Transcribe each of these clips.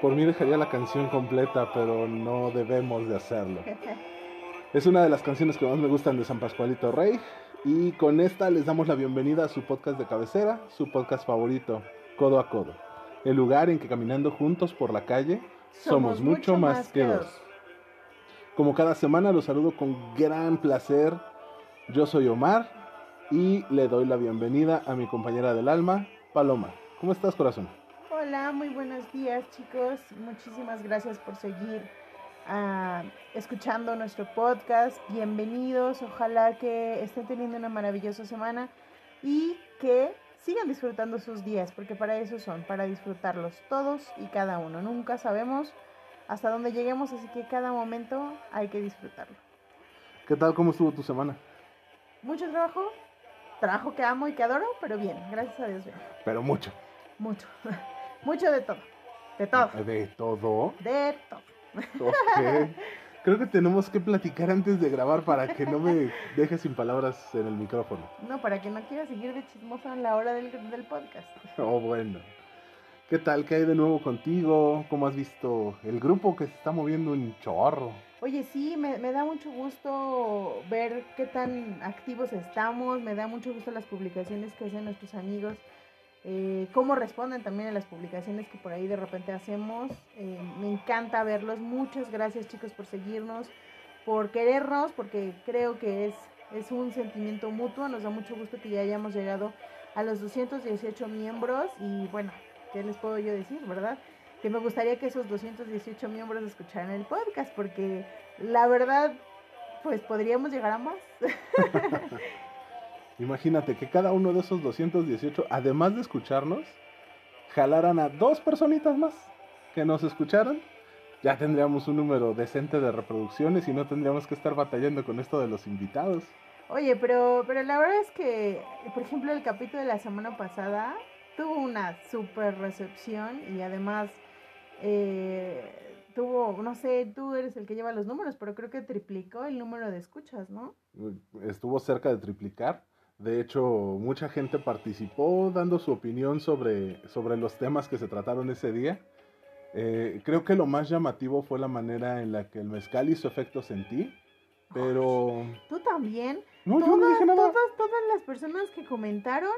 Por mí dejaría la canción completa, pero no debemos de hacerlo. Es una de las canciones que más me gustan de San Pascualito Rey. Y con esta les damos la bienvenida a su podcast de cabecera, su podcast favorito, Codo a Codo. El lugar en que caminando juntos por la calle somos, mucho más que dos. Como cada semana los saludo con gran placer. Yo soy Omar y le doy la bienvenida a mi compañera del alma, Paloma. ¿Cómo estás, corazón? Hola, muy buenos días chicos. Muchísimas gracias por seguir ah, escuchando nuestro podcast. Bienvenidos. Ojalá que estén teniendo una maravillosa semana y que sigan disfrutando sus días, porque para eso son, para disfrutarlos todos y cada uno. Nunca sabemos hasta dónde lleguemos, así que cada momento hay que disfrutarlo. ¿Qué tal? ¿Cómo estuvo tu semana? Mucho trabajo, trabajo que amo y que adoro, pero bien, gracias a Dios bien. Pero mucho. Mucho, mucho de todo, de todo, De todo. de todo. Ok. Creo que tenemos que platicar antes de grabar para que no me dejes sin palabras en el micrófono. No, para que no quiera seguir de chismosa en la hora del, del podcast. Oh, bueno. ¿Qué tal? ¿Qué hay de nuevo contigo? ¿Cómo has visto el grupo que se está moviendo un chorro? Oye, sí, me, me da mucho gusto ver qué tan activos estamos, me da mucho gusto las publicaciones que hacen nuestros amigos, eh, cómo responden también a las publicaciones que por ahí de repente hacemos. Eh, me encanta verlos, muchas gracias chicos por seguirnos, por querernos, porque creo que es, es un sentimiento mutuo, nos da mucho gusto que ya hayamos llegado a los 218 miembros y bueno, ¿qué les puedo yo decir, verdad? Que me gustaría que esos 218 miembros escucharan el podcast, porque la verdad, pues podríamos llegar a más. Imagínate que cada uno de esos 218, además de escucharnos, jalaran a dos personitas más que nos escucharan. Ya tendríamos un número decente de reproducciones y no tendríamos que estar batallando con esto de los invitados. Oye, pero, pero la verdad es que, por ejemplo, el capítulo de la semana pasada tuvo una super recepción y además eh, tuvo, no sé, tú eres el que lleva los números, pero creo que triplicó el número de escuchas, ¿no? Estuvo cerca de triplicar. De hecho, mucha gente participó dando su opinión sobre, sobre los temas que se trataron ese día. Eh, creo que lo más llamativo fue la manera en la que el mezcal hizo efectos en ti. Pero... Tú también. No, yo todas, no dije nada. todas, todas las personas que comentaron,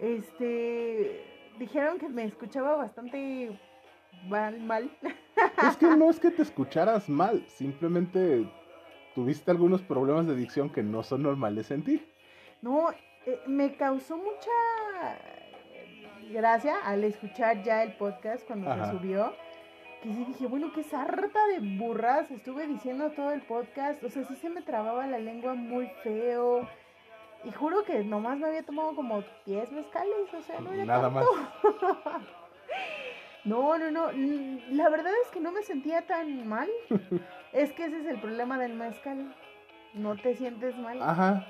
este, dijeron que me escuchaba bastante mal, mal. Es que no es que te escucharas mal, simplemente tuviste algunos problemas de dicción que no son normales en ti. No, eh, me causó mucha gracia al escuchar ya el podcast cuando Ajá. se subió. Que sí dije, bueno, qué sarta de burras estuve diciendo todo el podcast. O sea, sí se me trababa la lengua muy feo. Y juro que nomás me había tomado como 10 mezcales, o sea, no era Nada más. tanto. No, no, no. mm, La verdad es que no me sentía tan mal. es que ese es el problema del mezcal. No te sientes mal. Ajá.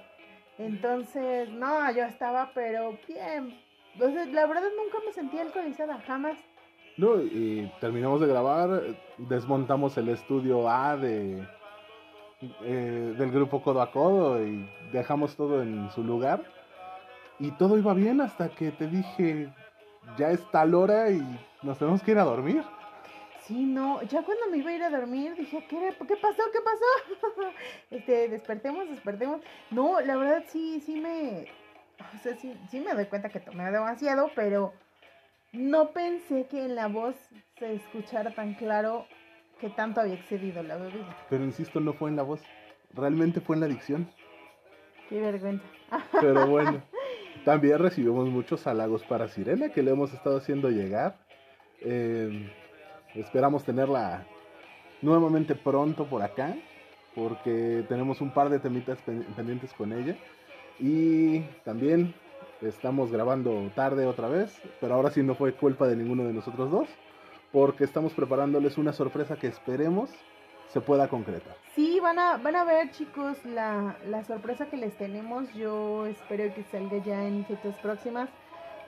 Entonces, no, yo estaba, pero bien. Entonces, la verdad nunca me sentí alcoholizada, jamás. No, y terminamos de grabar, desmontamos el estudio A de eh, del grupo Codo a Codo y dejamos todo en su lugar. Y todo iba bien hasta que te dije, ya es tal hora y nos tenemos que ir a dormir. Sí, no, ya cuando me iba a ir a dormir dije, ¿qué, pasó? ¿Qué pasó? este, despertemos, despertemos. No, la verdad sí, sí me, o sea, sí, sí me doy cuenta que tomé demasiado, pero no pensé que en la voz se escuchara tan claro que tanto había excedido la bebida. Pero insisto, no fue en la voz, realmente fue en la dicción. Qué vergüenza. Pero bueno, también recibimos muchos halagos para Sirena que le hemos estado haciendo llegar. Eh, esperamos tenerla nuevamente pronto por acá, porque tenemos un par de temitas pen- pendientes con ella. Y también estamos grabando tarde otra vez, pero ahora sí no fue culpa de ninguno de nosotros dos, porque estamos preparándoles una sorpresa que esperemos se pueda concretar. Sí, van a, van a ver chicos la, la sorpresa que les tenemos. Yo espero que salga ya en fechas próximas,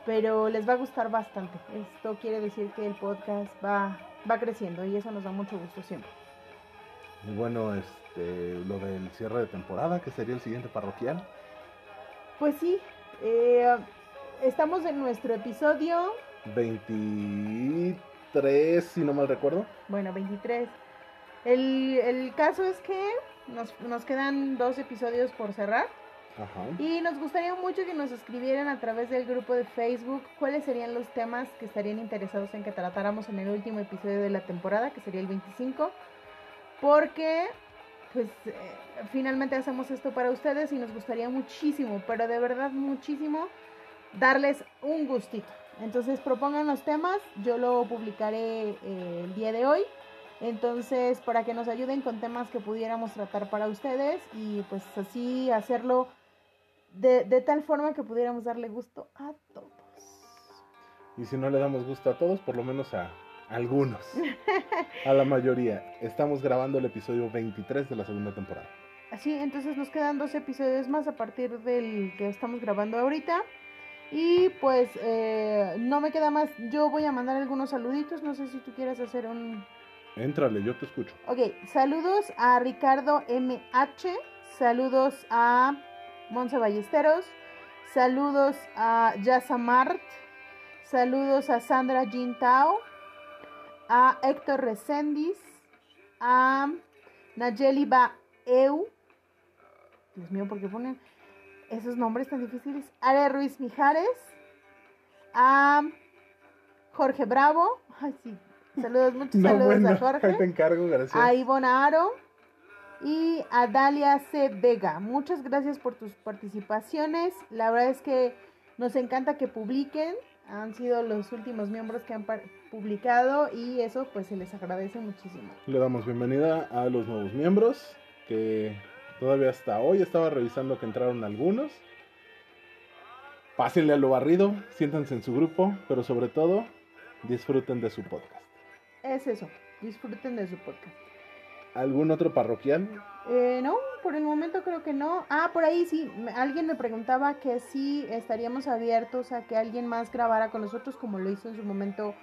pero les va a gustar bastante. Esto quiere decir que el podcast va, va creciendo y eso nos da mucho gusto siempre. Y bueno, este, lo del cierre de temporada, que sería el siguiente parroquial. Pues sí, eh, estamos en nuestro episodio, 23, si no mal recuerdo. bueno, 23. El, el caso es que nos, nos quedan dos episodios por cerrar. Y nos gustaría mucho que nos escribieran a través del grupo de Facebook cuáles serían los temas que estarían interesados en que tratáramos en el último episodio de la temporada, que sería el 25. Porque, pues, eh, finalmente hacemos esto para ustedes y nos gustaría muchísimo, pero de verdad muchísimo, darles un gustito. Entonces propongan los temas, yo lo publicaré eh, el día de hoy. Entonces, para que nos ayuden con temas que pudiéramos tratar para ustedes y pues así hacerlo de, de tal forma que pudiéramos darle gusto a todos. Y si no le damos gusto a todos, por lo menos a algunos. a la mayoría. Estamos grabando el episodio 23 de la segunda temporada. Así, entonces nos quedan dos episodios más a partir del que estamos grabando ahorita. Y pues eh, no me queda más. Yo voy a mandar algunos saluditos. No sé si tú quieres hacer un, Éntrale, yo te escucho. Ok, saludos a Ricardo MH, saludos a Monse Ballesteros, saludos a Yasamart, saludos a Sandra Jean Tao, a Héctor Reséndiz, a Nayeli Baeu, Dios mío, ¿por qué ponen esos nombres tan difíciles? Are Ruiz Mijares, a Jorge Bravo, ay sí, saludos, muchos No, saludos bueno, a Jorge. te encargo, gracias. a Ivonne Aro y a Dalia C. Vega. Muchas gracias por tus participaciones. La verdad es que nos encanta que publiquen. Han sido los últimos miembros que han publicado y eso pues se les agradece muchísimo. Le damos bienvenida a los nuevos miembros, que todavía hasta hoy estaba revisando que entraron algunos. Pásenle a lo barrido, siéntanse en su grupo, pero sobre todo disfruten de su podcast. Es eso. Disfruten de su podcast. ¿Algún otro parroquial? Eh, no, por el momento creo que no. Ah, por ahí sí, me- alguien me preguntaba que si estaríamos abiertos a que alguien más grabara con nosotros, como lo hizo en su momento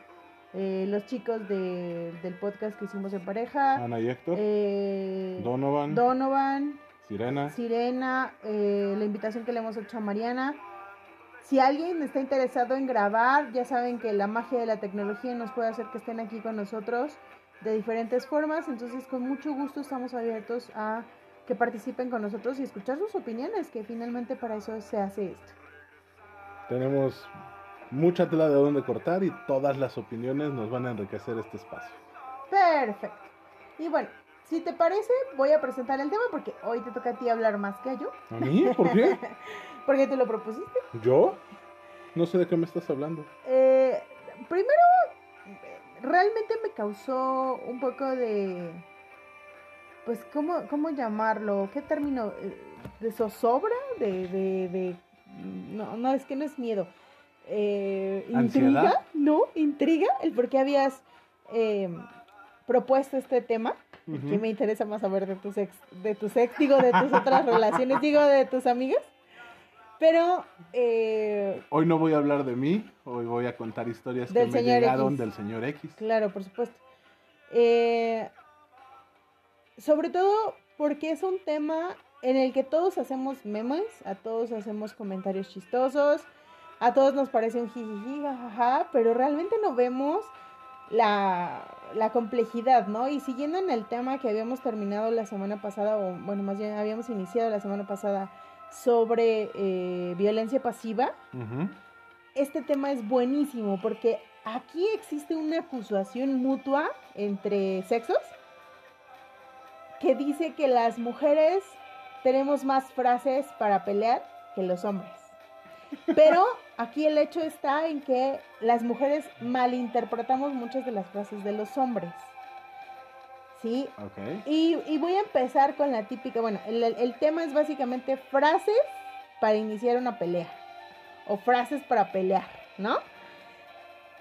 eh, los chicos de- del podcast que hicimos en pareja. Ana y Héctor, Eh, Donovan, Donovan, Sirena. Sirena, eh, la invitación que le hemos hecho a Mariana. Si alguien está interesado en grabar, ya saben que la magia de la tecnología nos puede hacer que estén aquí con nosotros de diferentes formas, entonces con mucho gusto estamos abiertos a que participen con nosotros y escuchar sus opiniones, que finalmente para eso se hace esto. Tenemos mucha tela de dónde cortar y todas las opiniones nos van a enriquecer este espacio. Perfecto. Y bueno, si te parece, voy a presentar el tema porque hoy te toca a ti hablar más que a yo, ¿A mí? ¿Por qué? porque tú lo propusiste. ¿Yo? No sé de qué me estás hablando. Eh, primero, realmente me causó un poco de, pues, ¿cómo, cómo llamarlo? ¿Qué término? Eh, ¿De zozobra? ¿De, de, de- No, no, es que no es miedo. Eh, ¿Intriga? No, intriga, el por qué habías eh, propuesto este tema. Que me interesa más saber de tus ex, de tus ex, digo, de tus otras relaciones, digo, de tus amigas. Pero, eh, Hoy no voy a hablar de mí, hoy voy a contar historias Del que me llegaron X. del señor X. Claro, por supuesto. Eh, sobre todo porque es un tema en el que todos hacemos memes, a todos hacemos comentarios chistosos, a todos nos parece un jijiji, jajaja, pero realmente no vemos la, la complejidad, ¿no? Y siguiendo en el tema que habíamos terminado la semana pasada, o bueno, más bien habíamos iniciado la semana pasada sobre eh, violencia pasiva, este tema es buenísimo porque aquí existe una acusación mutua entre sexos que dice que las mujeres tenemos más frases para pelear que los hombres. Pero aquí el hecho está en que las mujeres malinterpretamos muchas de las frases de los hombres. ¿Sí? Y, y voy a empezar con la típica, bueno, el, tema es básicamente frases para iniciar una pelea. O frases para pelear, ¿no?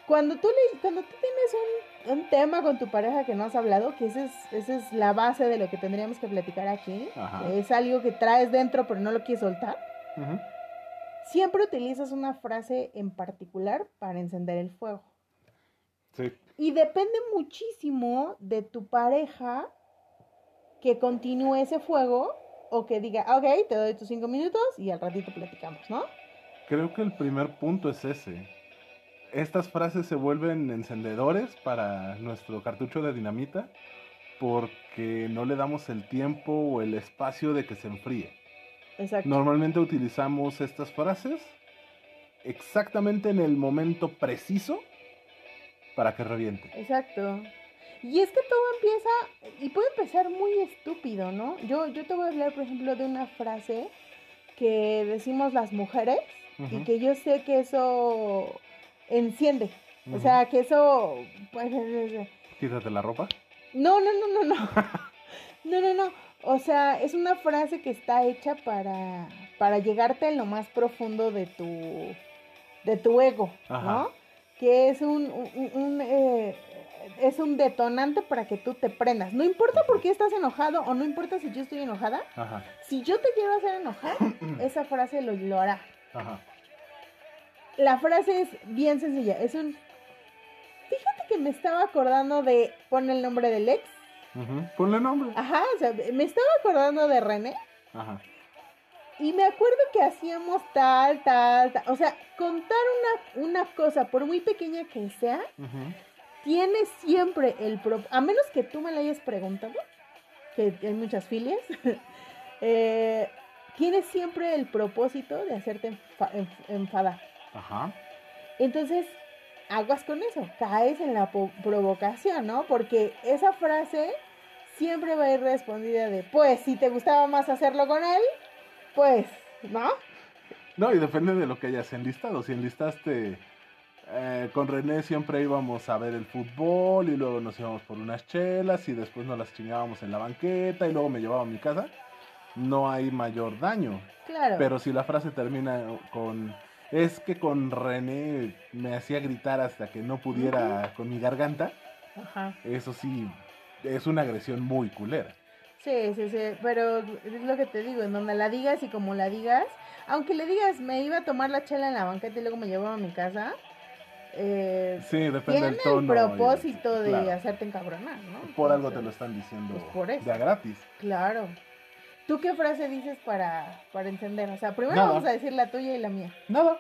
cuando tú, le, cuando tú tienes un, un tema con tu pareja que no has hablado, que esa es, esa es la base de lo que tendríamos que platicar aquí, que es algo que traes dentro pero no lo quieres soltar, siempre utilizas una frase en particular para encender el fuego. Sí. Y depende muchísimo de tu pareja que continúe ese fuego o que diga, "Ah, ok, te doy tus cinco minutos y al ratito platicamos, ¿no? Creo que el primer punto es ese. Estas frases se vuelven encendedores para nuestro cartucho de dinamita porque no le damos el tiempo o el espacio de que se enfríe. Exacto. Normalmente utilizamos estas frases exactamente en el momento preciso para que reviente. Exacto. Y es que todo empieza, y puede empezar muy estúpido, ¿no? Yo, yo te voy a hablar, por ejemplo, de una frase que decimos las mujeres y que yo sé que eso enciende. O sea, que eso... Pues, es- Quítate la ropa. no, no, no, no, no. No, no, no. O sea, es una frase que está hecha para, para llegarte en lo más profundo de tu, de tu ego, Ajá. ¿no? Que es un, un- un, eh, es un detonante para que tú te prendas. No importa por qué estás enojado o no importa si yo estoy enojada. Ajá. Si yo te quiero hacer enojar, esa frase lo, lo hará. Ajá. La frase es bien sencilla. Es un... Fíjate que me estaba acordando de... Pon el nombre del ex. Ujú. Ponle nombre. Ajá, o sea, me estaba acordando de René. Ajá. Y me acuerdo que hacíamos tal, tal, tal. O sea, contar una, una cosa, por muy pequeña que sea, tiene siempre el... Pro a menos que tú me la hayas preguntado, que hay muchas filias, eh, tiene siempre el propósito de hacerte enfa- enf- enfadar. Ajá. Entonces, aguas con eso, caes en la provocación, ¿no? Porque esa frase siempre va a ir respondida de, pues, si te gustaba más hacerlo con él, pues, ¿no? No, y depende de lo que hayas enlistado. Si enlistaste eh, con René siempre íbamos a ver el fútbol y luego nos íbamos por unas chelas y después nos las chingábamos en la banqueta y luego me llevaba a mi casa, no hay mayor daño. Claro. Pero si la frase termina con es que con René me hacía gritar hasta que no pudiera con mi garganta, Ajá. eso sí es una agresión muy culera. Sí, sí, sí, pero es lo que te digo, en donde la digas y como la digas, aunque le digas, me iba a tomar la chela en la banqueta y luego me llevaba a mi casa, eh, Sí, depende tiene del el tono. y- propósito de claro. hacerte encabronar, ¿no? Por algo te lo están diciendo pues por eso. de a gratis. Claro. ¿Tú qué frase dices para, para encender? O sea, primero Nada. vamos a decir la tuya y la mía. Nada.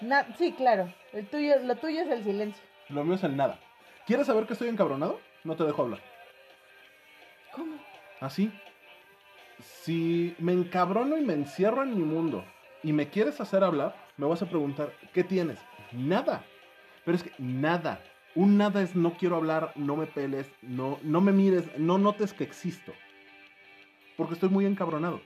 Na- sí, claro. El tuyo, lo tuyo es el silencio. Lo mío es el nada. ¿Quieres saber que estoy encabronado? No te dejo hablar. ¿Cómo? Así. Si me encabrono y me encierro en mi mundo y me quieres hacer hablar, me vas a preguntar, ¿qué tienes? Nada. Pero es que nada. Un nada es no quiero hablar, no me peles, no, no me mires, no notes que existo. Porque estoy muy encabronado.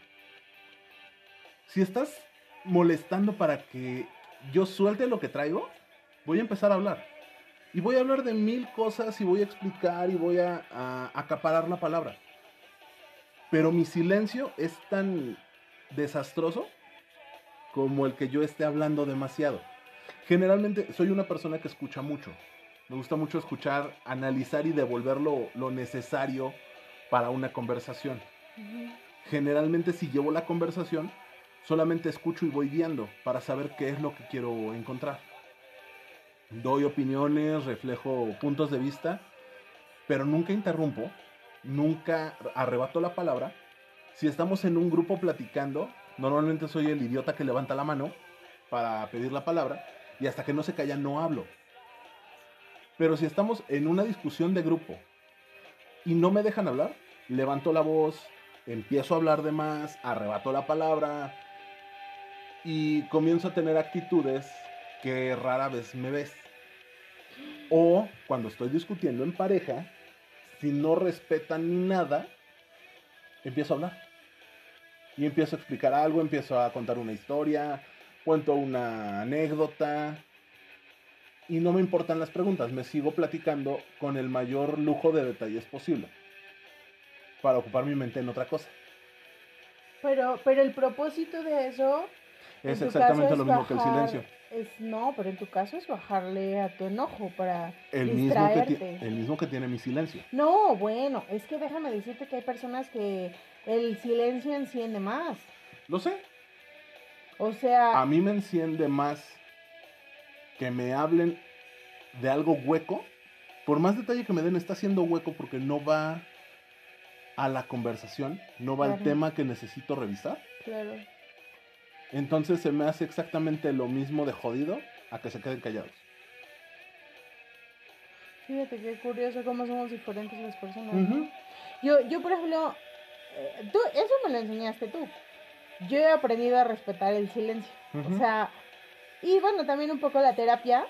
Si estás molestando para que yo suelte lo que traigo, voy a empezar a hablar. Y voy a hablar de mil cosas y voy a explicar y voy a, a acaparar la palabra. Pero mi silencio es tan desastroso como el que yo esté hablando demasiado. Generalmente soy una persona que escucha mucho. Me gusta mucho escuchar, analizar y devolver lo, lo necesario para una conversación. Generalmente si llevo la conversación, solamente escucho y voy guiando para saber qué es lo que quiero encontrar. Doy opiniones, reflejo puntos de vista, pero nunca interrumpo, nunca arrebato la palabra. Si estamos en un grupo platicando, normalmente soy el idiota que levanta la mano para pedir la palabra y hasta que no se calla no hablo. Pero si estamos en una discusión de grupo y no me dejan hablar, levanto la voz, empiezo a hablar de más, arrebato la palabra y comienzo a tener actitudes que rara vez me ves. O cuando estoy discutiendo en pareja, si no respetan ni nada, empiezo a hablar. Y empiezo a explicar algo, empiezo a contar una historia, cuento una anécdota. Y no me importan las preguntas, me sigo platicando con el mayor lujo de detalles posible. Para ocupar mi mente en otra cosa. Pero, pero el propósito de eso Es exactamente lo mismo que el silencio. Es, no, pero en tu caso es bajarle a tu enojo para El mismo, que distraerte. el mismo que tiene mi silencio. No, bueno, es que déjame decirte que hay personas que el silencio enciende más. Lo sé. O sea, A mí me enciende más que me hablen de algo hueco. Por más detalle que me den, está haciendo hueco porque no va a la conversación, no va al Claro. tema que necesito revisar. claro. Entonces se me hace exactamente lo mismo de jodido a que se queden callados. Fíjate qué curioso cómo somos diferentes las personas. Yo, yo, por ejemplo, eh, tú, eso me lo enseñaste tú. Yo he aprendido a respetar el silencio. O sea, y bueno, también un poco la terapia,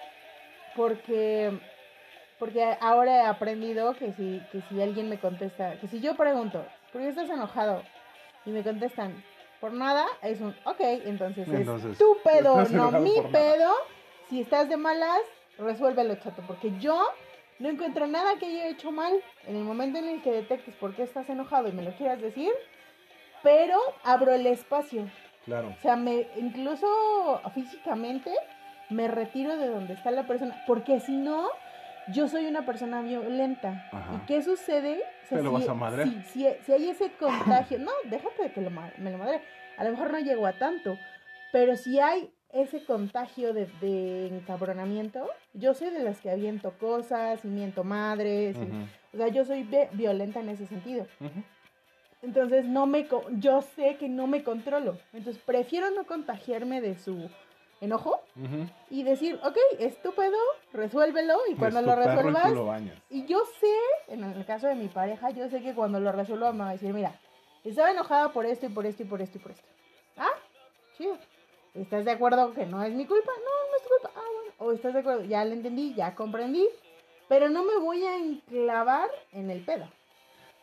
porque, porque ahora he aprendido que si, que si alguien me contesta, que si yo pregunto, ¿por qué estás enojado? Y me contestan, por nada, es un, ok, entonces, Entonces, es tu pedo, no mi pedo. Si estás de malas, resuélvelo, chato, porque yo no encuentro nada que haya hecho mal en el momento en el que detectes por qué estás enojado y me lo quieras decir, pero abro el espacio. Claro. O sea, me, incluso físicamente me retiro de donde está la persona, porque si no, yo soy una persona violenta. Ajá. ¿Y qué sucede? O sea, Te lo si- vas a madrear. Si, si, si hay ese contagio, no, déjate de que lo, me lo madre. A lo mejor no llego a tanto, pero si hay ese contagio de, de encabronamiento, yo soy de las que aviento cosas y miento madres. o sea, yo soy violenta en ese sentido. Entonces no me co- yo sé que no me controlo. Entonces prefiero no contagiarme de su enojo y decir, ok, estúpido, resuélvelo y cuando lo resuelvas. lo. Y yo sé, en el caso de mi pareja, yo sé que cuando lo resuelva me va a decir, mira, estaba enojada por esto y por esto y por esto y por esto. Ah, chido. ¿Estás de acuerdo que no es mi culpa? No, no es tu culpa. Ah, bueno. O estás de acuerdo, ya lo entendí, ya comprendí. Pero no me voy a enclavar en el pedo.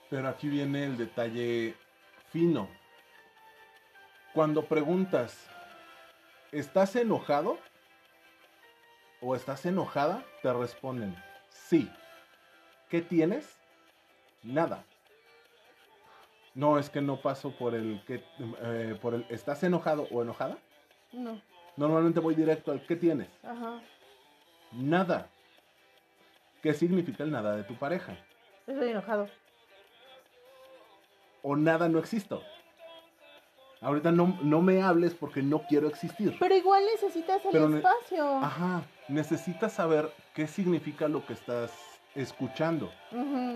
Pero aquí viene el detalle fino. Cuando preguntas, ¿estás enojado? ¿O estás enojada? Te responden, sí. ¿Qué tienes? Nada. No, es que no paso por el que eh, por el ¿estás enojado o enojada? No. Normalmente voy directo al ¿qué tienes? Ajá. Nada. ¿Qué significa el nada de tu pareja? Estoy enojado. O nada no existo. Ahorita no, no me hables porque no quiero existir. Pero igual necesitas el Pero espacio. Ajá, necesitas saber qué significa lo que estás escuchando,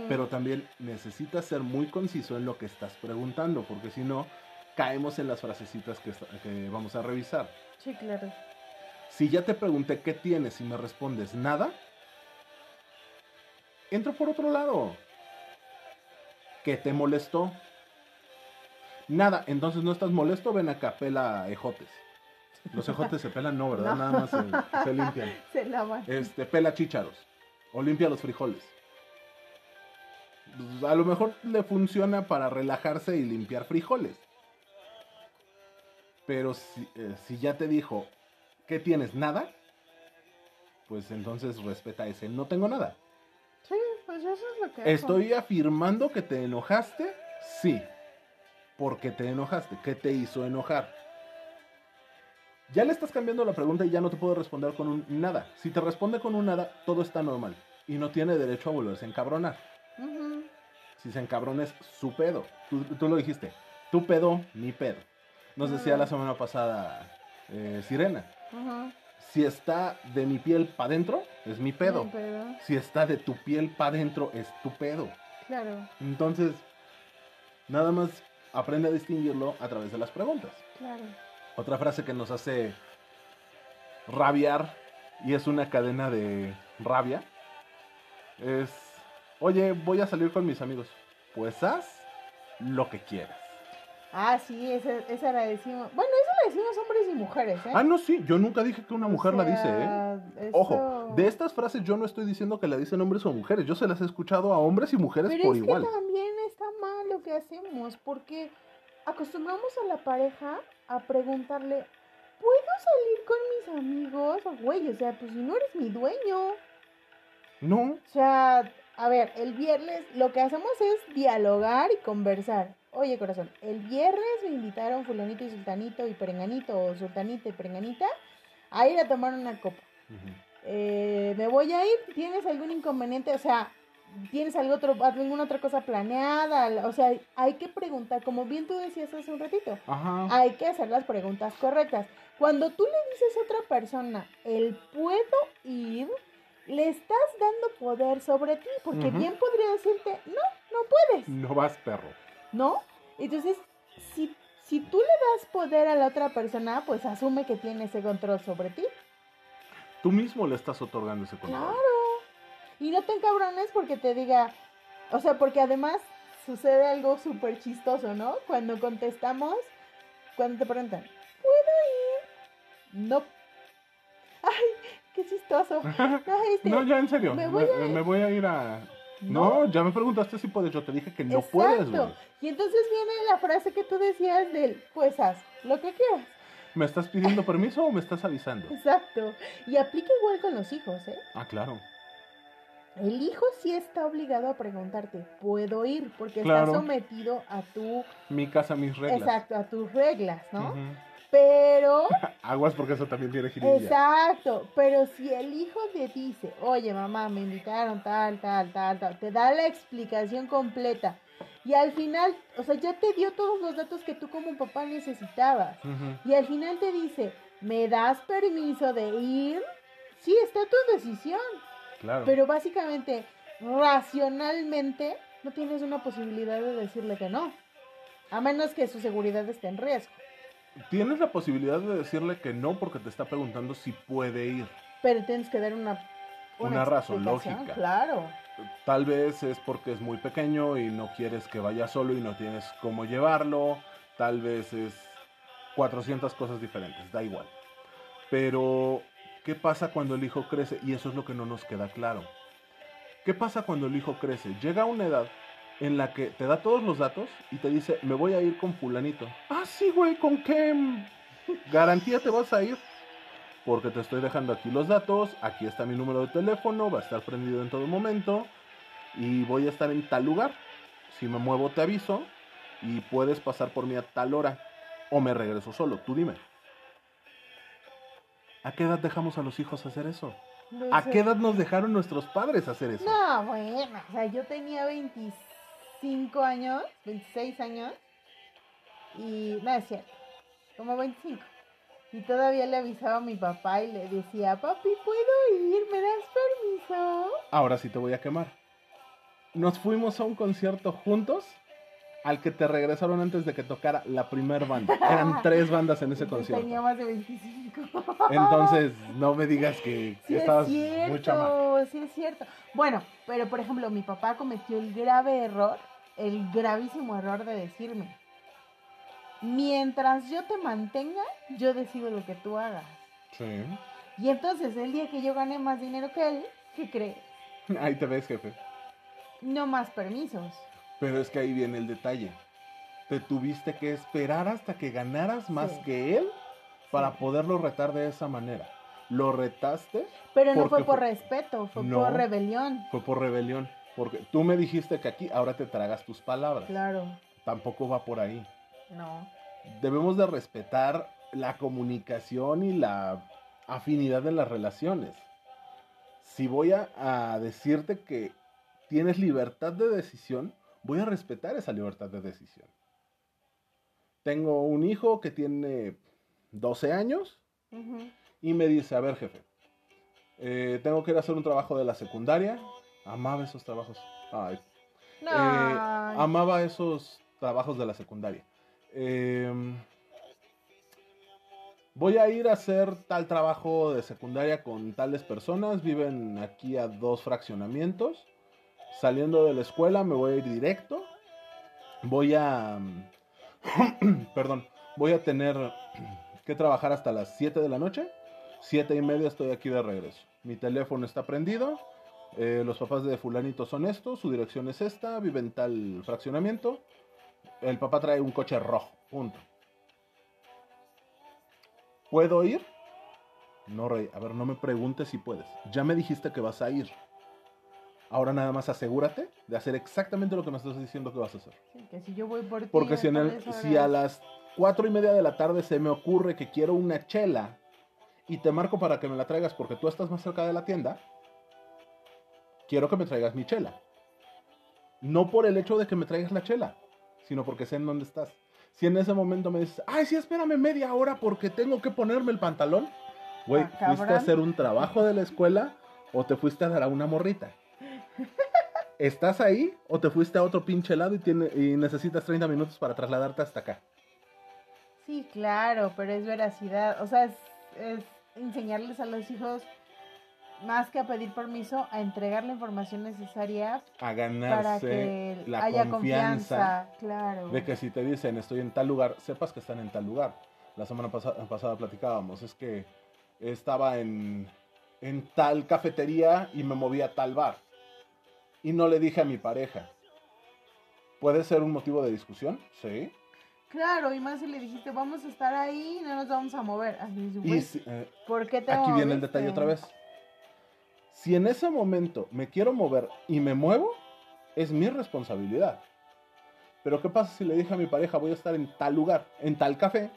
pero también necesitas ser muy conciso en lo que estás preguntando, porque si no, caemos en las frasecitas que, que vamos a revisar. Sí, claro. Si ya te pregunté qué tienes y me respondes nada, entro por otro lado. ¿Qué te molestó? Nada, entonces no estás molesto, ven acá, pela ejotes. Los ejotes se pelan, no, ¿verdad? No. Nada más se, se limpian. Se lavan. Este, pela chícharos. O limpia los frijoles. Pues, A lo mejor le funciona para relajarse y limpiar frijoles. Pero si, eh, si ya te dijo que tienes nada, pues entonces respeta ese. No tengo nada. Sí, pues eso es lo que hago. ¿Estoy afirmando que te enojaste? Sí. ¿Por qué te enojaste? ¿Qué te hizo enojar? Ya le estás cambiando la pregunta y ya no te puedo responder con un nada. Si te responde con un nada, todo está normal. Y no tiene derecho a volverse a encabronar. Si se encabrona es su pedo. Tú, tú lo dijiste. Tu pedo, mi pedo. Nos decía la semana pasada eh, Sirena. Si está de mi piel para adentro, es mi pedo. Mi pedo. Si está de tu piel para adentro, es tu pedo. Claro, Entonces, nada más aprende a distinguirlo a través de las preguntas. claro. Otra frase que nos hace rabiar y es una cadena de rabia es, oye, voy a salir con mis amigos. Pues haz lo que quieras. Ah, sí, esa, esa la decimos. Bueno, esa la decimos hombres y mujeres, ¿eh? Ah, no, sí, yo nunca dije que una O mujer la dice, ¿eh? Ojo, de estas frases yo no estoy diciendo que la dicen hombres o mujeres, yo se las he escuchado a hombres y mujeres Pero por es igual. que también lo que hacemos, porque acostumbramos a la pareja a preguntarle, ¿puedo salir con mis amigos? Güey, o sea, pues si no eres mi dueño. No, O sea, a ver, el viernes lo que hacemos es dialogar y conversar. Oye, corazón, el viernes me invitaron fulanito y sultanito y perenganito o sultanita y perenganita a ir a tomar una copa. Eh, me voy a ir, ¿tienes algún inconveniente? O sea, ¿tienes algo otro, alguna otra cosa planeada? O sea, hay que preguntar, como bien tú decías hace un ratito, Ajá. hay que hacer las preguntas correctas. Cuando tú le dices a otra persona, el puedo ir, le estás dando poder sobre ti, porque bien podría decirte, no, no puedes, No vas, perro. ¿no? Entonces, si, si tú le das poder a la otra persona, pues asume que tiene ese control sobre ti. Tú mismo le estás otorgando ese control. Claro. Y no te encabrones porque te diga, o sea, porque además sucede algo súper chistoso, ¿no? Cuando contestamos, cuando te preguntan, ¿puedo ir? No. Ay, qué chistoso. Este, No, ya en serio. me voy a- me voy a ir a. No. ya me preguntaste si puedes. Yo te dije que no puedes, güey. Y entonces viene la frase que tú decías del, pues haz lo que quieras. ¿Me estás pidiendo permiso o me estás avisando? Exacto. Y aplica igual con los hijos, ¿eh? Ah, claro. El hijo sí está obligado a preguntarte, ¿puedo ir? Porque Claro. está sometido a tu, Mi casa, mis reglas. exacto, a tus reglas, ¿no? Pero, Aguas porque eso también tiene jiribilla. exacto, pero si el hijo te dice, oye mamá, me invitaron tal, tal, tal, tal, te da la explicación completa y al final, o sea, ya te dio todos los datos que tú como papá necesitabas y al final te dice, ¿me das permiso de ir? Sí, está tu decisión. Claro. Pero básicamente, racionalmente, no tienes una posibilidad de decirle que no. A menos que su seguridad esté en riesgo. Tienes la posibilidad de decirle que no porque te está preguntando si puede ir. Pero tienes que dar una... Una razón explicación, lógica. Claro. Tal vez es porque es muy pequeño y no quieres que vaya solo y no tienes cómo llevarlo. Tal vez es 400 cosas diferentes, da igual. Pero, ¿qué pasa cuando el hijo crece? Y eso es lo que no nos queda claro. ¿Qué pasa cuando el hijo crece? Llega a una edad en la que te da todos los datos y te dice, me voy a ir con fulanito. Ah, sí, güey, ¿con qué garantía te vas a ir? Porque te estoy dejando aquí los datos, aquí está mi número de teléfono, va a estar prendido en todo momento y voy a estar en tal lugar. Si me muevo te aviso y puedes pasar por mí a tal hora o me regreso solo, tú dime. ¿A qué edad dejamos a los hijos hacer eso? ¿A qué edad nos dejaron nuestros padres hacer eso? No, bueno, o sea, yo tenía 25 años, 26 años, y no es cierto, como 25. Y todavía le avisaba a mi papá y le decía, papi, ¿puedo ir? ¿Me das permiso? Ahora sí te voy a quemar. Nos fuimos a un concierto juntos al que te regresaron antes de que tocara la primer banda. Eran tres bandas en ese concierto. Tenía más de 25. Entonces, no me digas que, es estabas muy chamaco. cierto, sí es cierto. Bueno, pero por ejemplo, mi papá cometió el grave error, el gravísimo error de decirme, mientras yo te mantenga, yo decido lo que tú hagas. Sí. Y entonces, el día que yo gané más dinero que él, ¿qué crees? Ahí te ves, jefe. No más permisos. Pero es que ahí viene el detalle. Te tuviste que esperar hasta que ganaras más Sí. que él para Sí. poderlo retar de esa manera. Lo retaste, Pero no fue por fue- respeto, fue No. por rebelión. fue por rebelión. Porque tú me dijiste que aquí ahora te tragas tus palabras. Claro, Tampoco va por ahí. no. Debemos de respetar la comunicación y la afinidad de las relaciones. Si voy a, a decirte que tienes libertad de decisión, voy a respetar esa libertad de decisión. Tengo un hijo que tiene 12 años y me dice, a ver jefe, eh, tengo que ir a hacer un trabajo de la secundaria. Amaba esos trabajos. Ay, No. eh, amaba esos trabajos de la secundaria. Eh, voy a ir a hacer tal trabajo de secundaria con tales personas. Viven aquí a dos fraccionamientos. Saliendo de la escuela me voy a ir directo. Voy a... perdón. Voy a tener que trabajar hasta las 7 de la noche. Siete y media estoy aquí de regreso. Mi teléfono está prendido. Eh, los papás de fulanito son estos, su dirección es esta, vive en tal fraccionamiento. El papá trae un coche rojo, punto. ¿Puedo ir? No, Rey, a ver, no me preguntes si puedes. Ya me dijiste que vas a ir. Ahora nada más asegúrate de hacer exactamente lo que me estás diciendo que vas a hacer. Sí, que si yo voy por ti. Porque si, en el- tales si a las cuatro y media de la tarde se me ocurre que quiero una chela y te marco para que me la traigas porque tú estás más cerca de la tienda, quiero que me traigas mi chela. No por el hecho de que me traigas la chela, sino porque sé en dónde estás. Si en ese momento me dices, ay, sí, espérame media hora porque tengo que ponerme el pantalón, güey, Ah, ¿fuiste a hacer un trabajo de la escuela o te fuiste a dar a una morrita? ¿Estás ahí o te fuiste a otro pinche lado y, tiene, y necesitas 30 minutos para trasladarte hasta acá? Sí, claro, pero es veracidad. O sea, es, es enseñarles a los hijos, más que a pedir permiso, a entregar la información necesaria A para ganarse que la haya confianza, confianza. Claro. de que si te dicen estoy en tal lugar, sepas que están en tal lugar. La semana pasa- pasada platicábamos, es que estaba en, en tal cafetería y me moví a tal bar. Y no le dije a mi pareja. ¿Puede ser un motivo de discusión? Sí. Claro, y más si le dijiste, vamos a estar ahí y no nos vamos a mover. Así Y si- eh, ¿por qué te aquí viene el detalle otra vez. Si en ese momento me quiero mover y me muevo, es mi responsabilidad. Pero ¿qué pasa si le dije a mi pareja voy a estar en tal lugar, en tal café?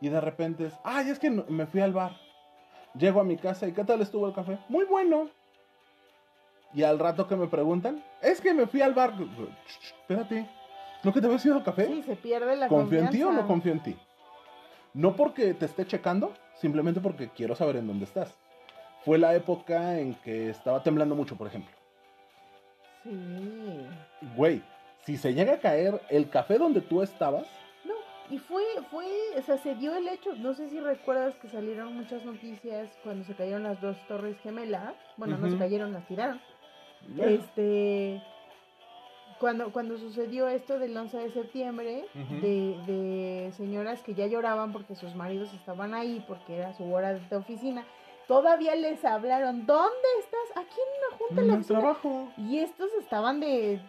Y de repente es, ay, es que me fui al bar. Llego a mi casa y ¿qué tal estuvo el café? Muy bueno. Y al rato que me preguntan, es que me fui al bar. Espérate, ¿no que te habías ido al café? Sí, se pierde la ¿Confío en ti o no confío en ti? No porque te esté checando, simplemente porque quiero saber en dónde estás. Fue la época en que estaba temblando mucho, por ejemplo. Sí. Güey, si se llega a caer el café donde tú estabas, No, y fue, fue, o sea, se dio el hecho, no sé si recuerdas que salieron muchas noticias cuando se cayeron las dos torres gemelas, bueno, no se cayeron, las tiraron, este, cuando, cuando sucedió esto del 11 de septiembre, de, de señoras que ya lloraban porque sus maridos estaban ahí, porque era su hora de oficina, todavía les hablaron, ¿dónde estás? Aquí en una junta en la oficina. trabajo. Y estos estaban de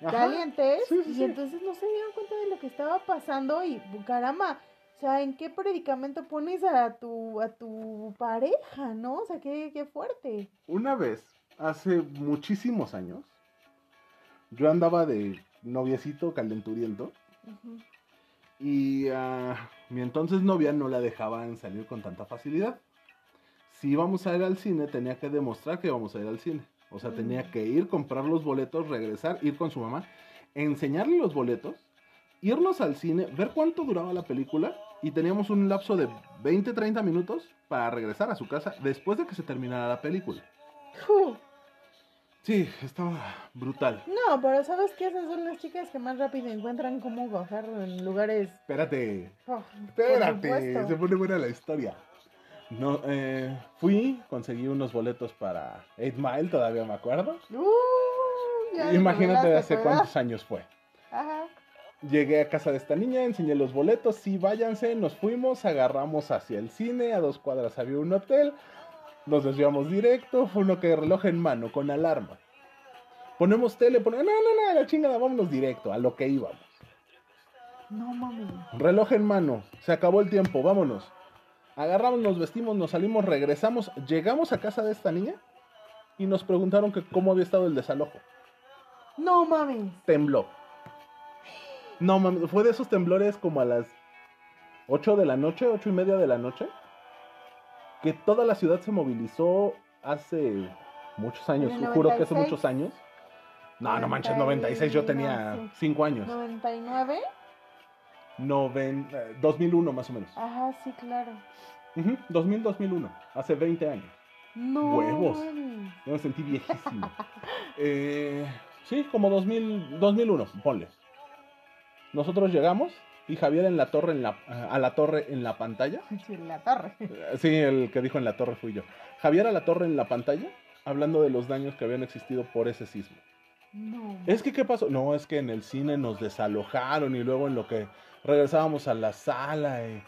Ajá. calientes Sí, sí, y sí. entonces no se dieron cuenta de lo que estaba pasando y caramba, o sea, ¿en qué predicamento pones a tu a tu pareja, no? O sea, qué, qué fuerte. Una vez, hace muchísimos años, yo andaba de noviecito calenturiento y a mi entonces novia no la dejaban salir con tanta facilidad. Si íbamos a ir al cine, tenía que demostrar que íbamos a ir al cine. O sea, tenía que ir, comprar los boletos, regresar, ir con su mamá, enseñarle los boletos, irnos al cine, ver cuánto duraba la película y teníamos un lapso de 20, 30 minutos para regresar a su casa después de que se terminara la película. Sí, estaba brutal. No, pero ¿sabes qué? Esas son las chicas que más rápido encuentran cómo bajar en lugares... Espérate, Oh, Espérate, se pone buena la historia. No, eh, fui, conseguí unos boletos para 8 Mile, todavía me acuerdo. Uh, ya Imagínate de hace cuántos años fue. Ajá. Llegué a casa de esta niña, enseñé los boletos, sí, váyanse, nos fuimos, agarramos hacia el cine, a dos cuadras había un hotel, nos desviamos directo, fue uno que reloj en mano, con alarma. Ponemos tele, ponemos, no, no, no, la chingada, vámonos directo, a lo que íbamos. No mami. Reloj en mano, se acabó el tiempo, vámonos. Agarramos, nos vestimos, nos salimos, regresamos, llegamos a casa de esta niña y nos preguntaron que cómo había estado el desalojo. No mames. Tembló. No mames, fue de esos temblores como a las 8 de la noche, 8 y media de la noche, que toda la ciudad se movilizó hace muchos años, ¿En el juro que hace 96? muchos años. No, no manches, 90 96, yo tenía no, sí. 5 años. 99. Noven- eh, 2001 más o menos. Ajá, sí, claro. Ujú, 2000, 2001, hace 20 años. No. Huevos. Yo me sentí viejísimo. Eh, sí, como 2000, 2001, ponle. Nosotros llegamos y Javier en la torre, en la, a la torre en la pantalla. Sí, la torre. Eh, Sí, el que dijo en la torre fui yo. Javier a la torre en la pantalla, hablando de los daños que habían existido por ese sismo. No. Es que, ¿qué pasó? No, es que en el cine nos desalojaron y luego en lo que regresábamos a la sala, y,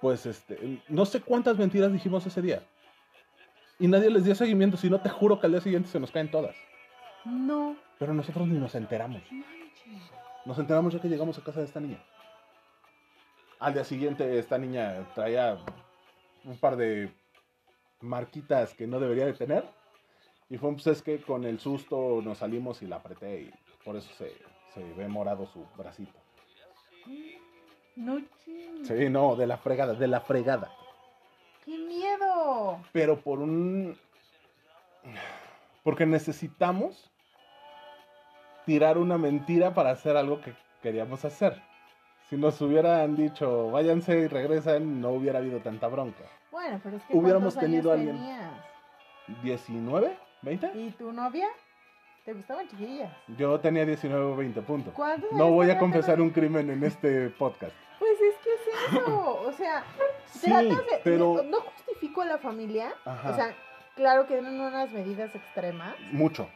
pues, este, no sé cuántas mentiras dijimos ese día. Y nadie les dio seguimiento, si no te juro que al día siguiente se nos caen todas. No. Pero nosotros ni nos enteramos. Nos enteramos ya que llegamos a casa de esta niña. Al día siguiente esta niña traía un par de marquitas que no debería de tener. Y fue, pues es que con el susto nos salimos y la apreté y por eso se, se ve morado su bracito. No chingues. Sí, no, de la fregada, de la fregada. ¡Qué miedo! Pero por un... Porque necesitamos tirar una mentira para hacer algo que queríamos hacer. Si nos hubieran dicho, váyanse y regresen, no hubiera habido tanta bronca. Bueno, pero es que Hubiéramos ¿cuántos tenido alguien. tenías? ¿19? ¿20? ¿Y tu novia? ¿Te gustaban chiquillas? Yo tenía 19 o 20 puntos. ¿Cuántos No voy a confesar un crimen en este podcast. Pues es que es eso. O sea, Sí, tratas de. pero- no justifico a la familia. Ajá. O sea, claro que tienen unas medidas extremas. Mucho.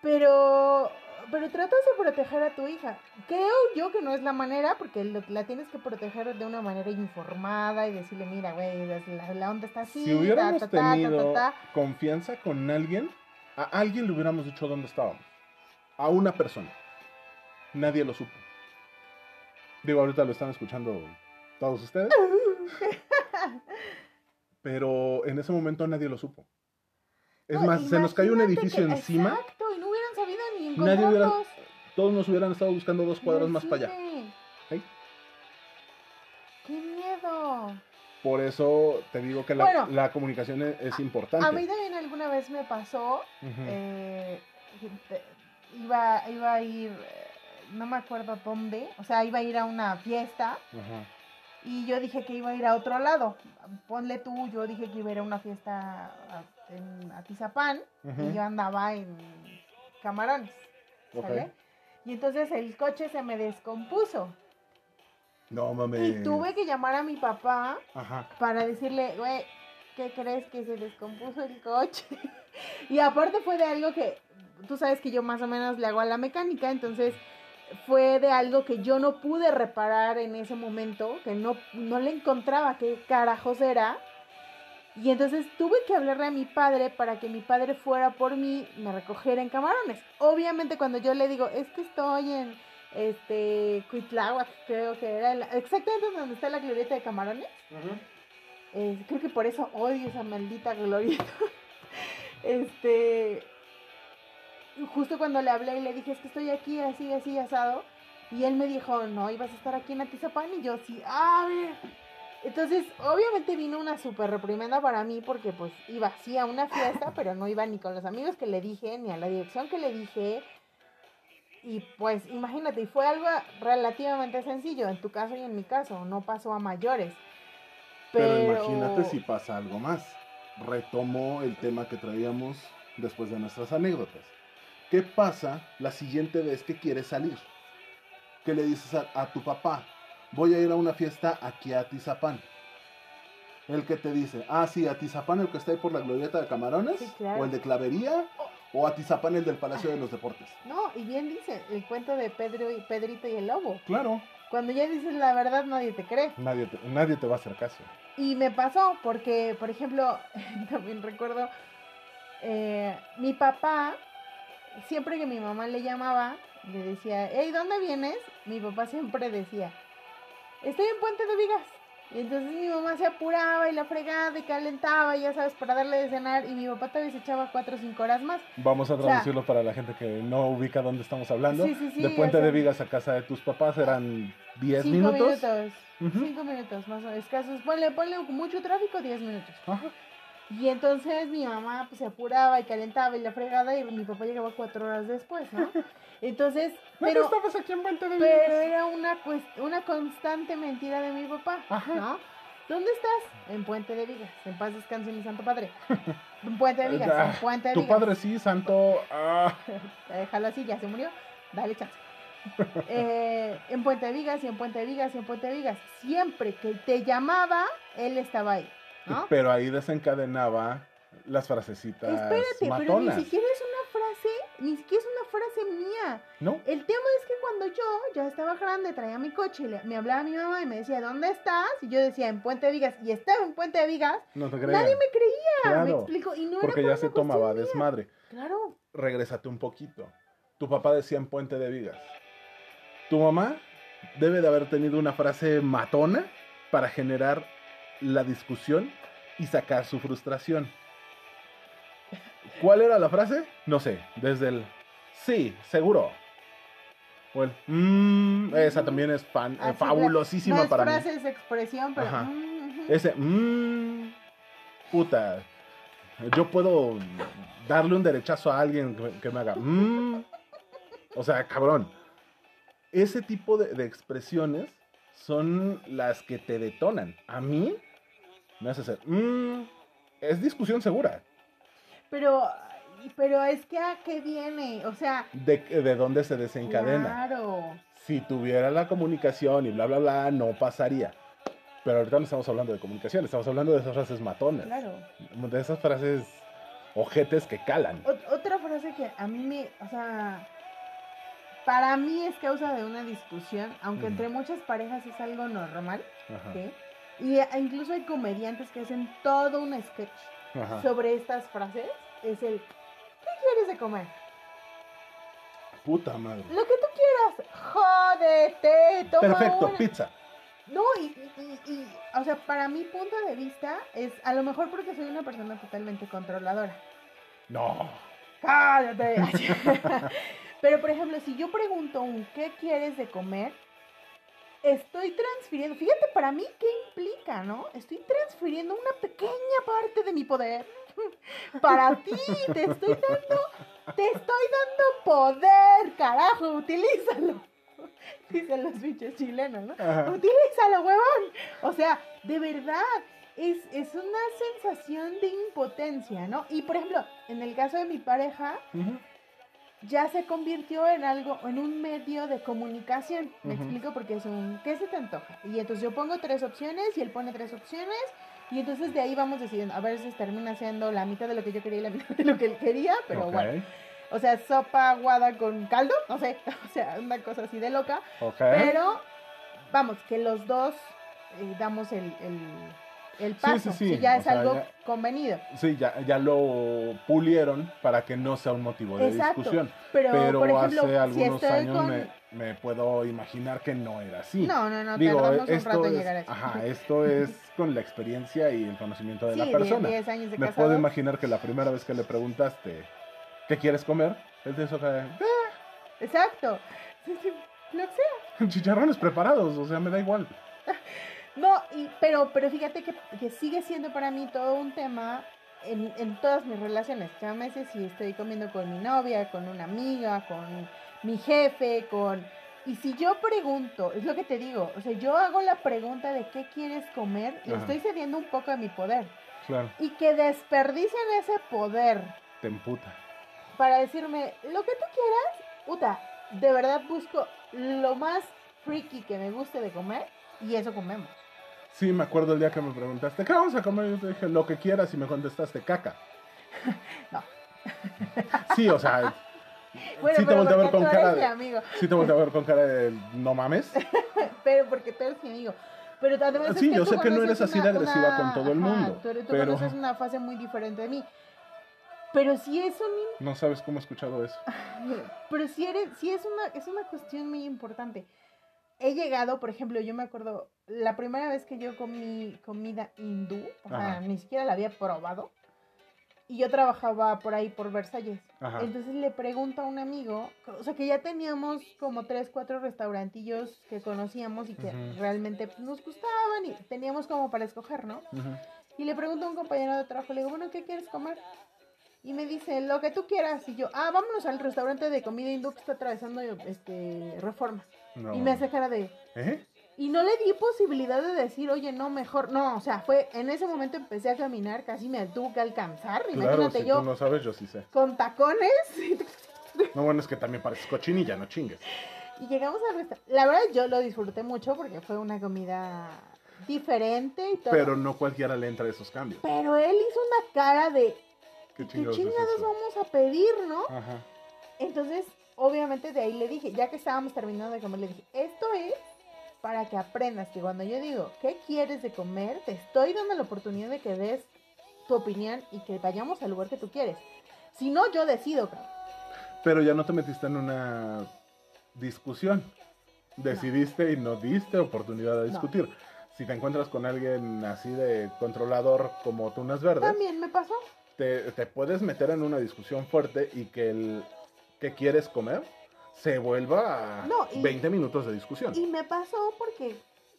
Pero. Pero tratas de proteger a tu hija. Creo yo que no es la manera, porque lo- la tienes que proteger de una manera informada y decirle, mira, güey, la, la onda está así. si hubiéramos ta, ta, tenido ta, ta". confianza con alguien, a alguien le hubiéramos dicho dónde estábamos. A una persona. Nadie lo supo. Digo, ahorita lo están escuchando todos ustedes. Pero en ese momento nadie lo supo. Es No, más, se nos cayó un edificio que- encima. Exacto, y no Nadie hubiera-. Todos nos hubieran estado buscando dos cuadras más para allá. ¡Qué miedo! Por eso te digo que la, Bueno, la comunicación es, es importante. A mí también alguna vez me pasó, eh, iba, iba a ir, no me acuerdo dónde, o sea, iba a ir a una fiesta y yo dije que iba a ir a otro lado. Ponle tú, yo dije que iba a ir a una fiesta a, en Atizapán y yo andaba en Camarones, Y entonces el coche se me descompuso No mames. y tuve que llamar a mi papá Ajá. para decirle, güey, ¿qué crees que se descompuso el coche? y aparte fue de algo que, tú sabes que yo más o menos le hago a la mecánica, entonces fue de algo que yo no pude reparar en ese momento, que no, no le encontraba qué carajos era. Y entonces tuve que hablarle a mi padre para que mi padre fuera por mí, me recogiera en Camarones. Obviamente cuando yo le digo, es que estoy en este Cuitláhuac, creo que era, el- exactamente donde está la glorieta de Camarones. Eh, creo que por eso odio esa maldita glorieta. este. Justo cuando le hablé y le dije, es que estoy aquí, así, así, asado. Y él me dijo, no, ibas a estar aquí en Atizapán. Y yo, sí, a ver. Entonces, obviamente vino una súper reprimenda para mí porque pues iba así a una fiesta, pero no iba ni con los amigos que le dije, ni a la dirección que le dije. Y pues imagínate, y fue algo relativamente sencillo en tu caso y en mi caso, no pasó a mayores. Pero, imagínate si pasa algo más. Retomo el tema que traíamos después de nuestras anécdotas. ¿Qué pasa la siguiente vez que quieres salir? ¿Qué le dices a, a tu papá? Voy a ir a una fiesta aquí a Tizapán. El que te dice, ah, sí, a Tizapán el que está ahí por la glorieta de Camarones, Sí, claro. o el de Clavería, o a Tizapán el del Palacio de los Deportes. No, y bien dice, el cuento de Pedro y Pedrito y el lobo. Claro, Cuando ya dices la verdad nadie te cree. nadie te, nadie te va a hacer caso. Y me pasó porque, por ejemplo, también recuerdo, eh, mi papá, siempre que mi mamá le llamaba, le decía, hey, ¿dónde vienes? Mi papá siempre decía, estoy en Puente de Vigas. Y entonces mi mamá se apuraba y la fregaba y calentaba, ya sabes, para darle de cenar. Y mi papá todavía se echaba cuatro o cinco horas más. Vamos a O sea- traducirlo para la gente que no ubica dónde estamos hablando. Sí, sí, sí, de Puente o sea- de Vigas a casa de tus papás eran 10 cinco minutos. minutos. Ujú. Cinco minutos más o menos escasos. Ponle, ponle mucho tráfico, diez minutos. Ajá. Y entonces mi mamá pues, se apuraba y calentaba y la fregada y mi papá llegaba cuatro horas después, ¿no? Entonces, ¿Dónde pero, estabas aquí en Puente de pero era una, cuest- una constante mentira de mi papá, Ajá. ¿no? ¿Dónde estás? En Puente de Vigas. En paz descanse mi santo padre. En Puente de Vigas. En Puente de Tu Vigas. padre sí, santo. ah. Déjalo así, ya se murió. Dale chance. Eh, en Puente de Vigas y en Puente de Vigas y en Puente de Vigas. Siempre que te llamaba, él estaba ahí. ¿No? Pero ahí desencadenaba las frasecitas Espérate, pero matonas. ni siquiera es una frase, ni siquiera es una frase mía. ¿No? El tema es que cuando yo ya estaba grande, traía mi coche y le- me hablaba mi mamá y me decía, ¿dónde estás? Y yo decía, en Puente de Vigas. Y estaba en Puente de Vigas. No te. Nadie me creía, me explico. Y no Porque era ya se tomaba mía. desmadre. Claro. Regrésate un poquito. Tu papá decía en Puente de Vigas. Tu mamá debe de haber tenido una frase matona para generar la discusión y sacar su frustración. ¿Cuál era la frase? No sé, desde el sí, seguro. O el mmm, esa también es fan, eh, de- fabulosísima no es para mí. frase, es expresión, pero... Ajá. mm. Ese mmm, puta. Yo puedo darle un derechazo a alguien que, que me haga mmm. O sea, cabrón. Ese tipo de, de expresiones son las que te detonan. A mí me hace hacer mmm. Es discusión segura. Pero, pero es que a qué viene, o sea... De, de dónde se desencadena. Claro. Si tuviera la comunicación y bla, bla, bla, no pasaría. Pero ahorita no estamos hablando de comunicación, estamos hablando de esas frases matonas. Claro. De esas frases ojetes que calan. Ot- otra frase que a mí me, o sea, para mí es causa de una discusión, aunque entre muchas parejas es algo normal, Ajá, ¿sí? Y eh, incluso hay comediantes que hacen todo un sketch ajá. sobre estas frases. Es el, ¿qué quieres de comer? Puta madre. Lo que tú quieras. Jódete, toma Perfecto, una. pizza. No, y- y, o sea, para mi punto de vista es, a lo mejor porque soy una persona totalmente controladora. No. cállate. Pero, por ejemplo, si yo pregunto un ¿qué quieres de comer? Estoy transfiriendo, fíjate para mí qué implica, ¿no? Estoy transfiriendo una pequeña parte de mi poder para ti. Te estoy dando, te estoy dando poder, carajo, utilízalo. Dicen los bichos chilenos, ¿no? Ajá. Utilízalo, huevón. O sea, de verdad, es, es una sensación de impotencia, ¿no? Y por ejemplo, en el caso de mi pareja. Ya se convirtió en algo, en un medio de comunicación. Me explico porque es un, ¿qué se te antoja? Y entonces yo pongo tres opciones y él pone tres opciones. Y entonces de ahí vamos decidiendo, a veces termina siendo la mitad de lo que yo quería y la mitad de lo que él quería, pero bueno. O sea, sopa aguada con caldo, no sé, o sea, una cosa así de loca. Pero, vamos, que los dos eh, damos el, el, el paso. sí, sí, si ya o es sea, algo ya- convenido. Sí, ya, ya lo pulieron para que no sea un motivo de Exacto. discusión. Pero, Pero por ejemplo, hace si algunos estoy años con... me, me puedo imaginar que no era así. No, no, no, Digo, tardamos un esto rato en es, llegar a eso. ajá, esto es con la experiencia y el conocimiento de sí, la persona. 10 años de Me casado. puedo imaginar que la primera vez que le preguntaste ¿qué quieres comer? Él te hizo que Exacto. Sí, sí, Lo que sea. chicharrones preparados, o sea, me da igual. No, y, pero, pero fíjate que, que sigue siendo para mí todo un tema en, en todas mis relaciones. Llámese si estoy comiendo con mi novia, con una amiga, con mi jefe, con... Y si yo pregunto, es lo que te digo, o sea, yo hago la pregunta de qué quieres comer, le Ajá. estoy cediendo un poco de mi poder. Claro, Y que desperdicien ese poder te emputa. para decirme lo que tú quieras, puta, de verdad busco lo más freaky que me guste de comer y eso comemos. Sí, me acuerdo el día que me preguntaste, ¿qué vamos a comer? Yo te dije, lo que quieras y me contestaste, caca. No. Sí, o sea, Bueno, sí te volteé a ver con cara de... amigo, Sí te a ver con cara de, no mames. pero porque tú eres mi amigo. Pero además es Sí, yo tú sé que no eres así de agresiva con todo el mundo, tú, eres- tú pero- conoces una fase muy diferente de mí. Pero si es un No sabes cómo he escuchado eso. Pero si eres, si es una, es una cuestión muy importante. He llegado, por ejemplo, yo me acuerdo, la primera vez que yo comí comida hindú, o sea, ni siquiera la había probado. Y yo trabajaba por ahí, por Versalles. Ajá. Entonces le pregunto a un amigo, o sea, que ya teníamos como tres, cuatro restaurantillos que conocíamos y que realmente pues, nos gustaban y teníamos como para escoger, ¿no? Y le pregunto a un compañero de trabajo, le digo, bueno, ¿qué quieres comer? Y me dice, lo que tú quieras. Y yo, ah, vámonos al restaurante de comida hindú que está atravesando este, Reforma. No. Y me hace cara de... ¿Eh? Y no le di posibilidad de decir, oye, no, mejor. No, o sea, fue, en ese momento empecé a caminar, casi me tuvo que alcanzar. Claro, Imagínate si yo tú no sabes, yo sí sé. con tacones. No, bueno, es que también pareces cochinilla, no chingues. Y llegamos al restaurante. La verdad, yo lo disfruté mucho porque fue una comida diferente y todo. Pero no cualquiera le entra esos cambios. Pero él hizo una cara de, ¿Qué ¿qué chingados es chingados vamos a pedir, no? Ajá. Entonces, obviamente de ahí le dije, ya que estábamos terminando de comer, le dije, esto es para que aprendas que cuando yo digo, ¿qué quieres de comer? Te estoy dando la oportunidad de que des tu opinión y que vayamos al lugar que tú quieres. Si no, yo decido, cabrón. Pero ya no te metiste en una discusión. Decidiste y no diste oportunidad de No. discutir. Si te encuentras con alguien así de controlador como tunas verdes, También me pasó. te, te puedes meter en una discusión fuerte y que el que quieres comer se vuelva a No, y- 20 minutos de discusión. Y me pasó porque,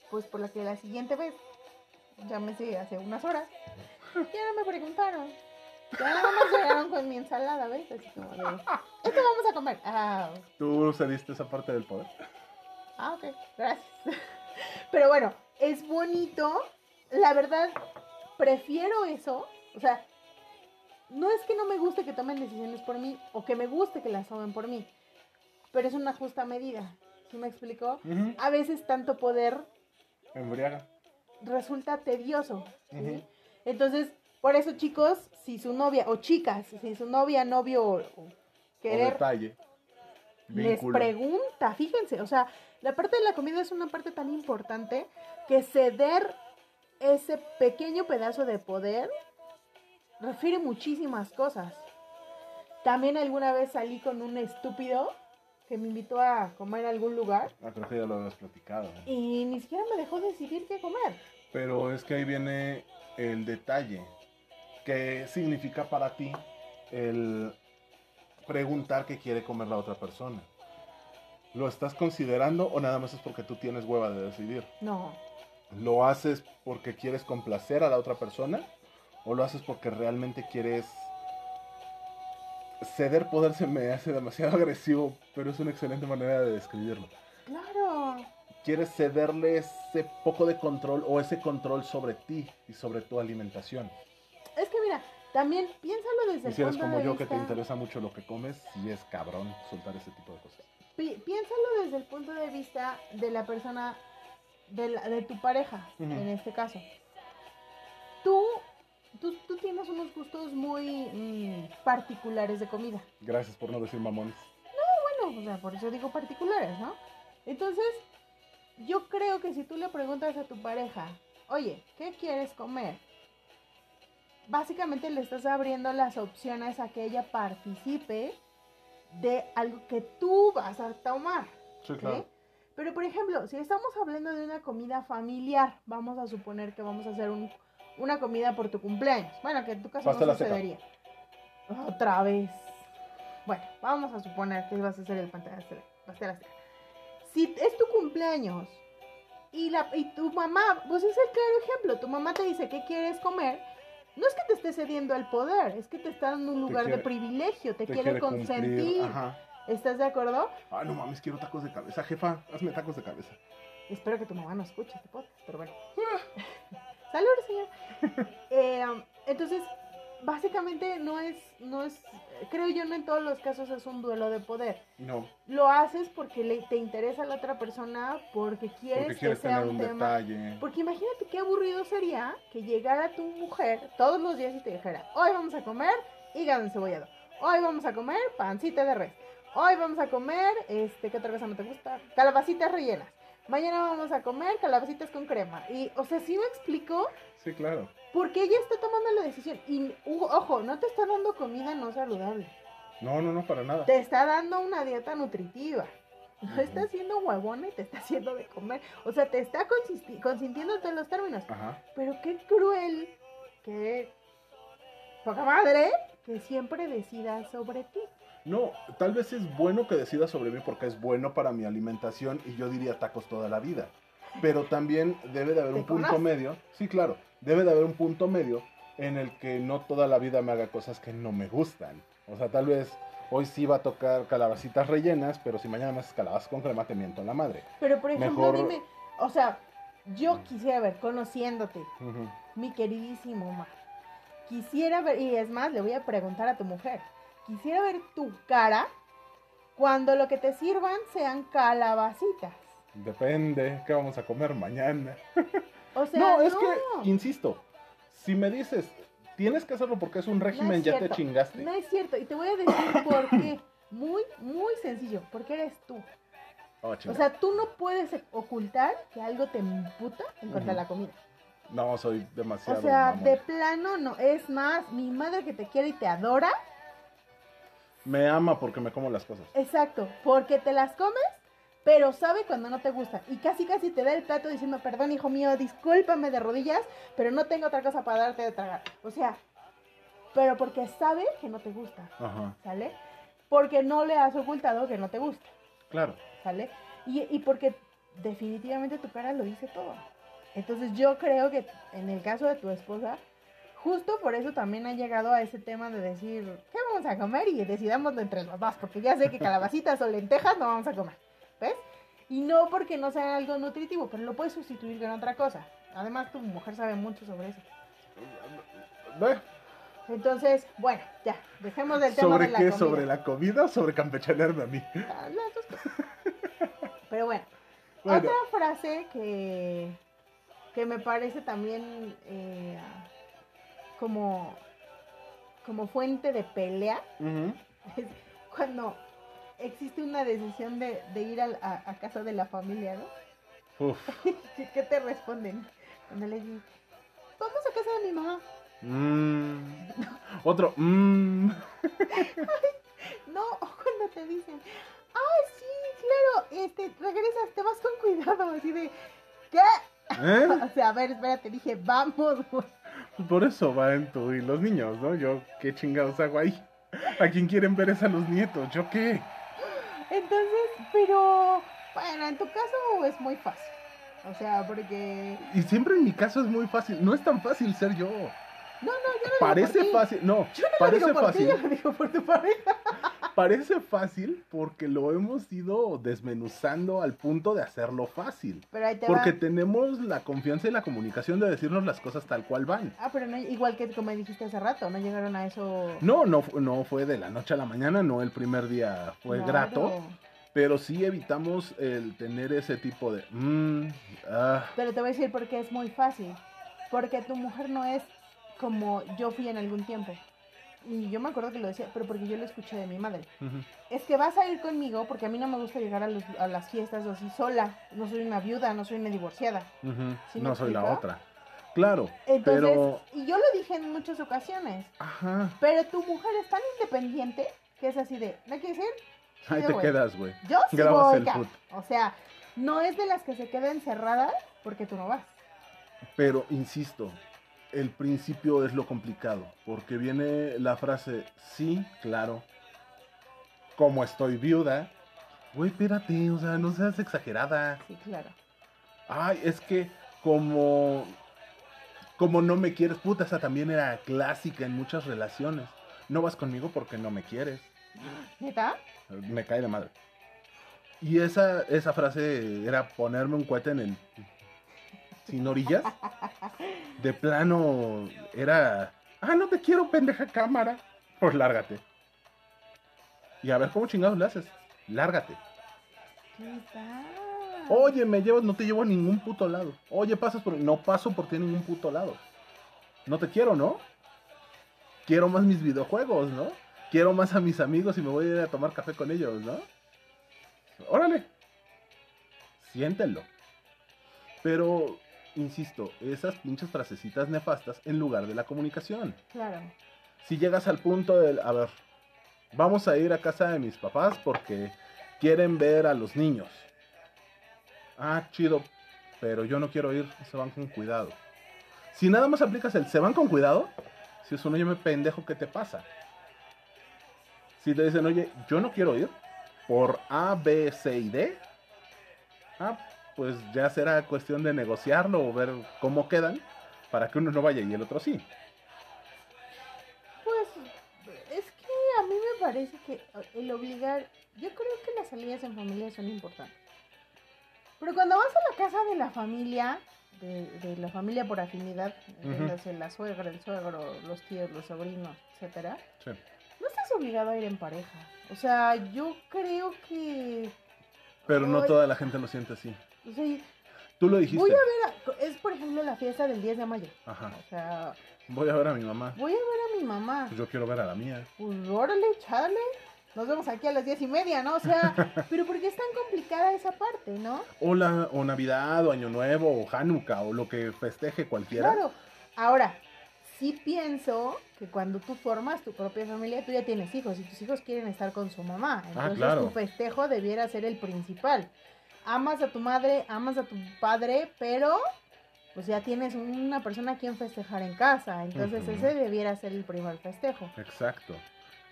pues por la que la siguiente vez, llámese hace unas horas, ya no me preguntaron. Ya nada más llegaron con mi ensalada, ¿ves? Así como de, esto vamos a comer. Ah, ¿Tú cediste esa parte del poder? ah, ok, gracias. Pero bueno, es bonito. La verdad, prefiero eso. O sea, no es que no me guste que tomen decisiones por mí o que me guste que las tomen por mí, pero es una justa medida. ¿Sí me explicó? A veces tanto poder Embriaga. resulta tedioso. Entonces, por eso, chicos, si su novia, o chicas, si su novia, novio, o, o O querer, detalle. les pregunta, fíjense, o sea, la parte de la comida es una parte tan importante que ceder ese pequeño pedazo de poder refiere muchísimas cosas. También alguna vez salí con un estúpido que me invitó a comer a algún lugar Ah, creo que ya lo habías platicado. y ni siquiera me dejó decidir qué comer. Pero es que ahí viene el detalle. ¿Qué significa para ti el preguntar qué quiere comer la otra persona? ¿Lo estás considerando o nada más es porque tú tienes hueva de decidir? No, ¿Lo haces porque quieres complacer a la otra persona? ¿O lo haces porque realmente quieres... Ceder poder se me hace demasiado agresivo, pero es una excelente manera de describirlo. claro. Quieres cederle ese poco de control o ese control sobre ti y sobre tu alimentación. Es que mira, también piénsalo desde Y el si eres como yo vista. que te interesa mucho lo que comes, sí es cabrón soltar ese tipo de cosas. pi- piénsalo desde el punto de vista de la persona, de, la- de tu pareja, en este caso. Tú, tú, tú tienes unos gustos muy mm, particulares de comida. Gracias por no decir mamones. Bueno, o sea, por eso digo particulares, ¿no? Entonces, yo creo que si tú le preguntas a tu pareja, oye, ¿qué quieres comer? Básicamente le estás abriendo las opciones a que ella participe de algo que tú vas a tomar. Sí, ¿sí? Pero, por ejemplo, si estamos hablando de una comida familiar, vamos a suponer que vamos a hacer un- una comida por tu cumpleaños. Bueno, que en tu caso no sucedería. Otra vez. Bueno, vamos a suponer que vas a hacer el pastel azteca. Si es tu cumpleaños y, la, y tu mamá, pues es el claro ejemplo, tu mamá te dice qué quieres comer, no es que te esté cediendo el poder, es que te está dando un lugar quiere- de privilegio, te, Te quiere, consentir. Ajá. ¿Estás de acuerdo? Ah, no mames, quiero tacos de cabeza. Jefa, hazme tacos de cabeza. Espero que tu mamá no escuche este podcast, pero bueno. Salud, señor. Eh, entonces, básicamente no es, no es, creo yo no en todos los casos es un duelo de poder. No, Lo haces porque le, te interesa a la otra persona, porque quieres, porque quieres que sea tener un, un tema. detalle. Porque imagínate qué aburrido sería que llegara tu mujer todos los días y te dijera, hoy vamos a comer hígado encebollado, hoy vamos a comer pancita de res, hoy vamos a comer, este, ¿qué otra cosa no te gusta? Calabacitas rellenas. Mañana vamos a comer calabacitas con crema. Y, o sea, sí me explicó, Sí, claro. porque ella está tomando la decisión. Y, ojo, no te está dando comida no saludable. No, no, no, para nada. Te está dando una dieta nutritiva. No está haciendo huevona y te está haciendo de comer. O sea, te está todos los términos. Ajá. Pero qué cruel, qué poca madre, que siempre decida sobre ti. No, tal vez es bueno que decida sobre mí porque es bueno para mi alimentación y yo diría tacos toda la vida. Pero también debe de haber ¿Te un punto medio. Sí, claro. Debe de haber un punto medio en el que no toda la vida me haga cosas que no me gustan. O sea, tal vez hoy sí va a tocar calabacitas rellenas, pero si mañana me haces calabazas con crema, te miento en la madre. Pero por ejemplo, Mejor- dime, o sea, yo quisiera ver, conociéndote, mi queridísimo Omar, quisiera ver, y es más, le voy a preguntar a tu mujer, quisiera ver tu cara cuando lo que te sirvan sean calabacitas. Depende, ¿qué vamos a comer mañana? O sea, No, no, es que, insisto, si me dices, tienes que hacerlo porque es un régimen, es ya te chingaste. No es cierto, y te voy a decir por qué. Muy, muy sencillo, porque eres tú. Oh, O sea, tú no puedes ocultar que algo te emputa en cuanto a Ujú. la comida. no, soy O demasiado. sea, mamón. de plano no. Es más, mi madre que te quiere y te adora, Me ama porque me como las cosas. exacto, porque te las comes, pero sabe cuando no te gustan. Y casi casi te da el plato diciendo, perdón, hijo mío, discúlpame de rodillas, pero no tengo otra cosa para darte de tragar. O sea, pero porque sabe que no te gusta, Ajá, ¿sale? Porque no le has ocultado que no te gusta, claro. ¿sale? Y, y porque definitivamente tu cara lo dice todo. Entonces yo creo que en el caso de tu esposa, justo por eso también ha llegado a ese tema de decir, ¿qué vamos a comer? Y decidámoslo entre los dos, porque ya sé que calabacitas o lentejas no vamos a comer, ¿ves? Y no porque no sea algo nutritivo, pero lo puedes sustituir con otra cosa. Además, tu mujer sabe mucho sobre eso. Entonces, bueno, ya, dejemos del tema ¿Sobre de la qué? comida. ¿Sobre la comida o sobre campechanearme a mí? Ah. Pero bueno, Bueno, otra frase que, que me parece también eh, como, como fuente de pelea es cuando existe una decisión de, de ir a, a casa de la familia, ¿no? Uf. ¿Qué te responden? Cuando les dices, vamos a casa de mi mamá. Mm. Otro. mm. No, o cuando te dicen, ah, sí, claro, este, regresas, te vas con cuidado, así de, ¿qué? ¿Eh? O sea, a ver, espérate, dije, vamos, güey. Por eso van tú y los niños, ¿no? Yo, ¿qué chingados hago ahí? ¿A quién quieren ver es a los nietos? ¿Yo qué? Entonces, pero, bueno, en tu caso es muy fácil. O sea, porque, Y siempre en mi caso es muy fácil. No es tan fácil ser yo. no, no, yo no digo Parece por ti. fácil. No, Yo no lo parece digo por ti, fácil. yo lo digo por tu pareja. Parece fácil porque lo hemos ido desmenuzando al punto de hacerlo fácil. Pero ahí te Porque va. tenemos la confianza y la comunicación de decirnos las cosas tal cual van. Ah, pero no, igual que como dijiste hace rato, no llegaron a eso. No, no, no fue de la noche a la mañana, no el primer día fue Claro. grato, pero sí evitamos el tener ese tipo de... mm, ah, Pero te voy a decir por qué es muy fácil. Porque tu mujer no es como yo fui en algún tiempo. Y yo me acuerdo que lo decía, pero porque yo lo escuché de mi madre. Es que vas a ir conmigo porque a mí no me gusta llegar a, los- a las fiestas o así sola. No soy una viuda, no soy una divorciada. Ujú, ¿Sí me no soy la otra. Claro, Entonces, pero... y yo lo dije en muchas ocasiones. Ajá, Pero tu mujer es tan independiente que es así de, ¿no quieres ir? Sí, ahí te voy". quedas, güey. Yo sí Grabas voy, el foot. O sea, no es de las que se queda encerrada porque tú no vas. Pero, insisto, el principio es lo complicado, porque viene la frase, sí, claro, como estoy viuda. Güey, espérate, o sea, no seas exagerada. Sí, claro. Ay, es que como como no me quieres, puta, esa también era clásica en muchas relaciones. No vas conmigo porque no me quieres. ¿Neta? Me cae de madre. Y esa, esa frase era ponerme un cohete en el... Sin orillas. De plano era... Ah, no te quiero, pendeja cámara. Pues lárgate. Y a ver cómo chingados le haces. Lárgate. Oye, me llevas, no te llevo a ningún puto lado. Oye, pasas por. No paso por ti a ningún puto lado. No te quiero, ¿no? Quiero más mis videojuegos, ¿no? Quiero más a mis amigos y me voy a ir a tomar café con ellos, ¿no? Órale. Siéntenlo. Pero, insisto, esas pinches frasecitas nefastas en lugar de la comunicación. Claro. Si llegas al punto del, a ver, vamos a ir a casa de mis papás porque quieren ver a los niños. Ah, chido, pero yo no quiero ir, se van con cuidado. Si nada más aplicas el se van con cuidado, si es un oye, me pendejo, ¿qué te pasa? Si te dicen, oye, yo no quiero ir por A, B, C y D, ah, pues ya será cuestión de negociarlo o ver cómo quedan para que uno no vaya y el otro sí. Pues es que a mí me parece que el obligar, yo creo que las salidas en familia son importantes. Pero cuando vas a la casa de la familia, de, de la familia por afinidad, entiéndase, la suegra, el suegro, los tíos, los sobrinos, etcétera, Sí. no estás obligado a ir en pareja. O sea, yo creo que, Pero no toda la gente lo siente así. Sea, Tú lo dijiste. voy a ver, a- es por ejemplo la fiesta del 10 de mayo. Ajá. O sea, Voy a ver a mi mamá. voy a ver a mi mamá. Pues yo quiero ver a la mía. Pues órale, chale. Nos vemos aquí a las diez y media, ¿no? O sea, pero porque es tan complicada esa parte, ¿no? O, la, o Navidad, o Año Nuevo, o Hanukkah, o lo que festeje cualquiera. Claro. Ahora, sí pienso que cuando tú formas tu propia familia, tú ya tienes hijos y tus hijos quieren estar con su mamá. Entonces Ah, claro. tu festejo debiera ser el principal. Amas a tu madre, amas a tu padre, pero pues ya tienes una persona a quien festejar en casa. Entonces ese debiera ser el primer festejo. Exacto.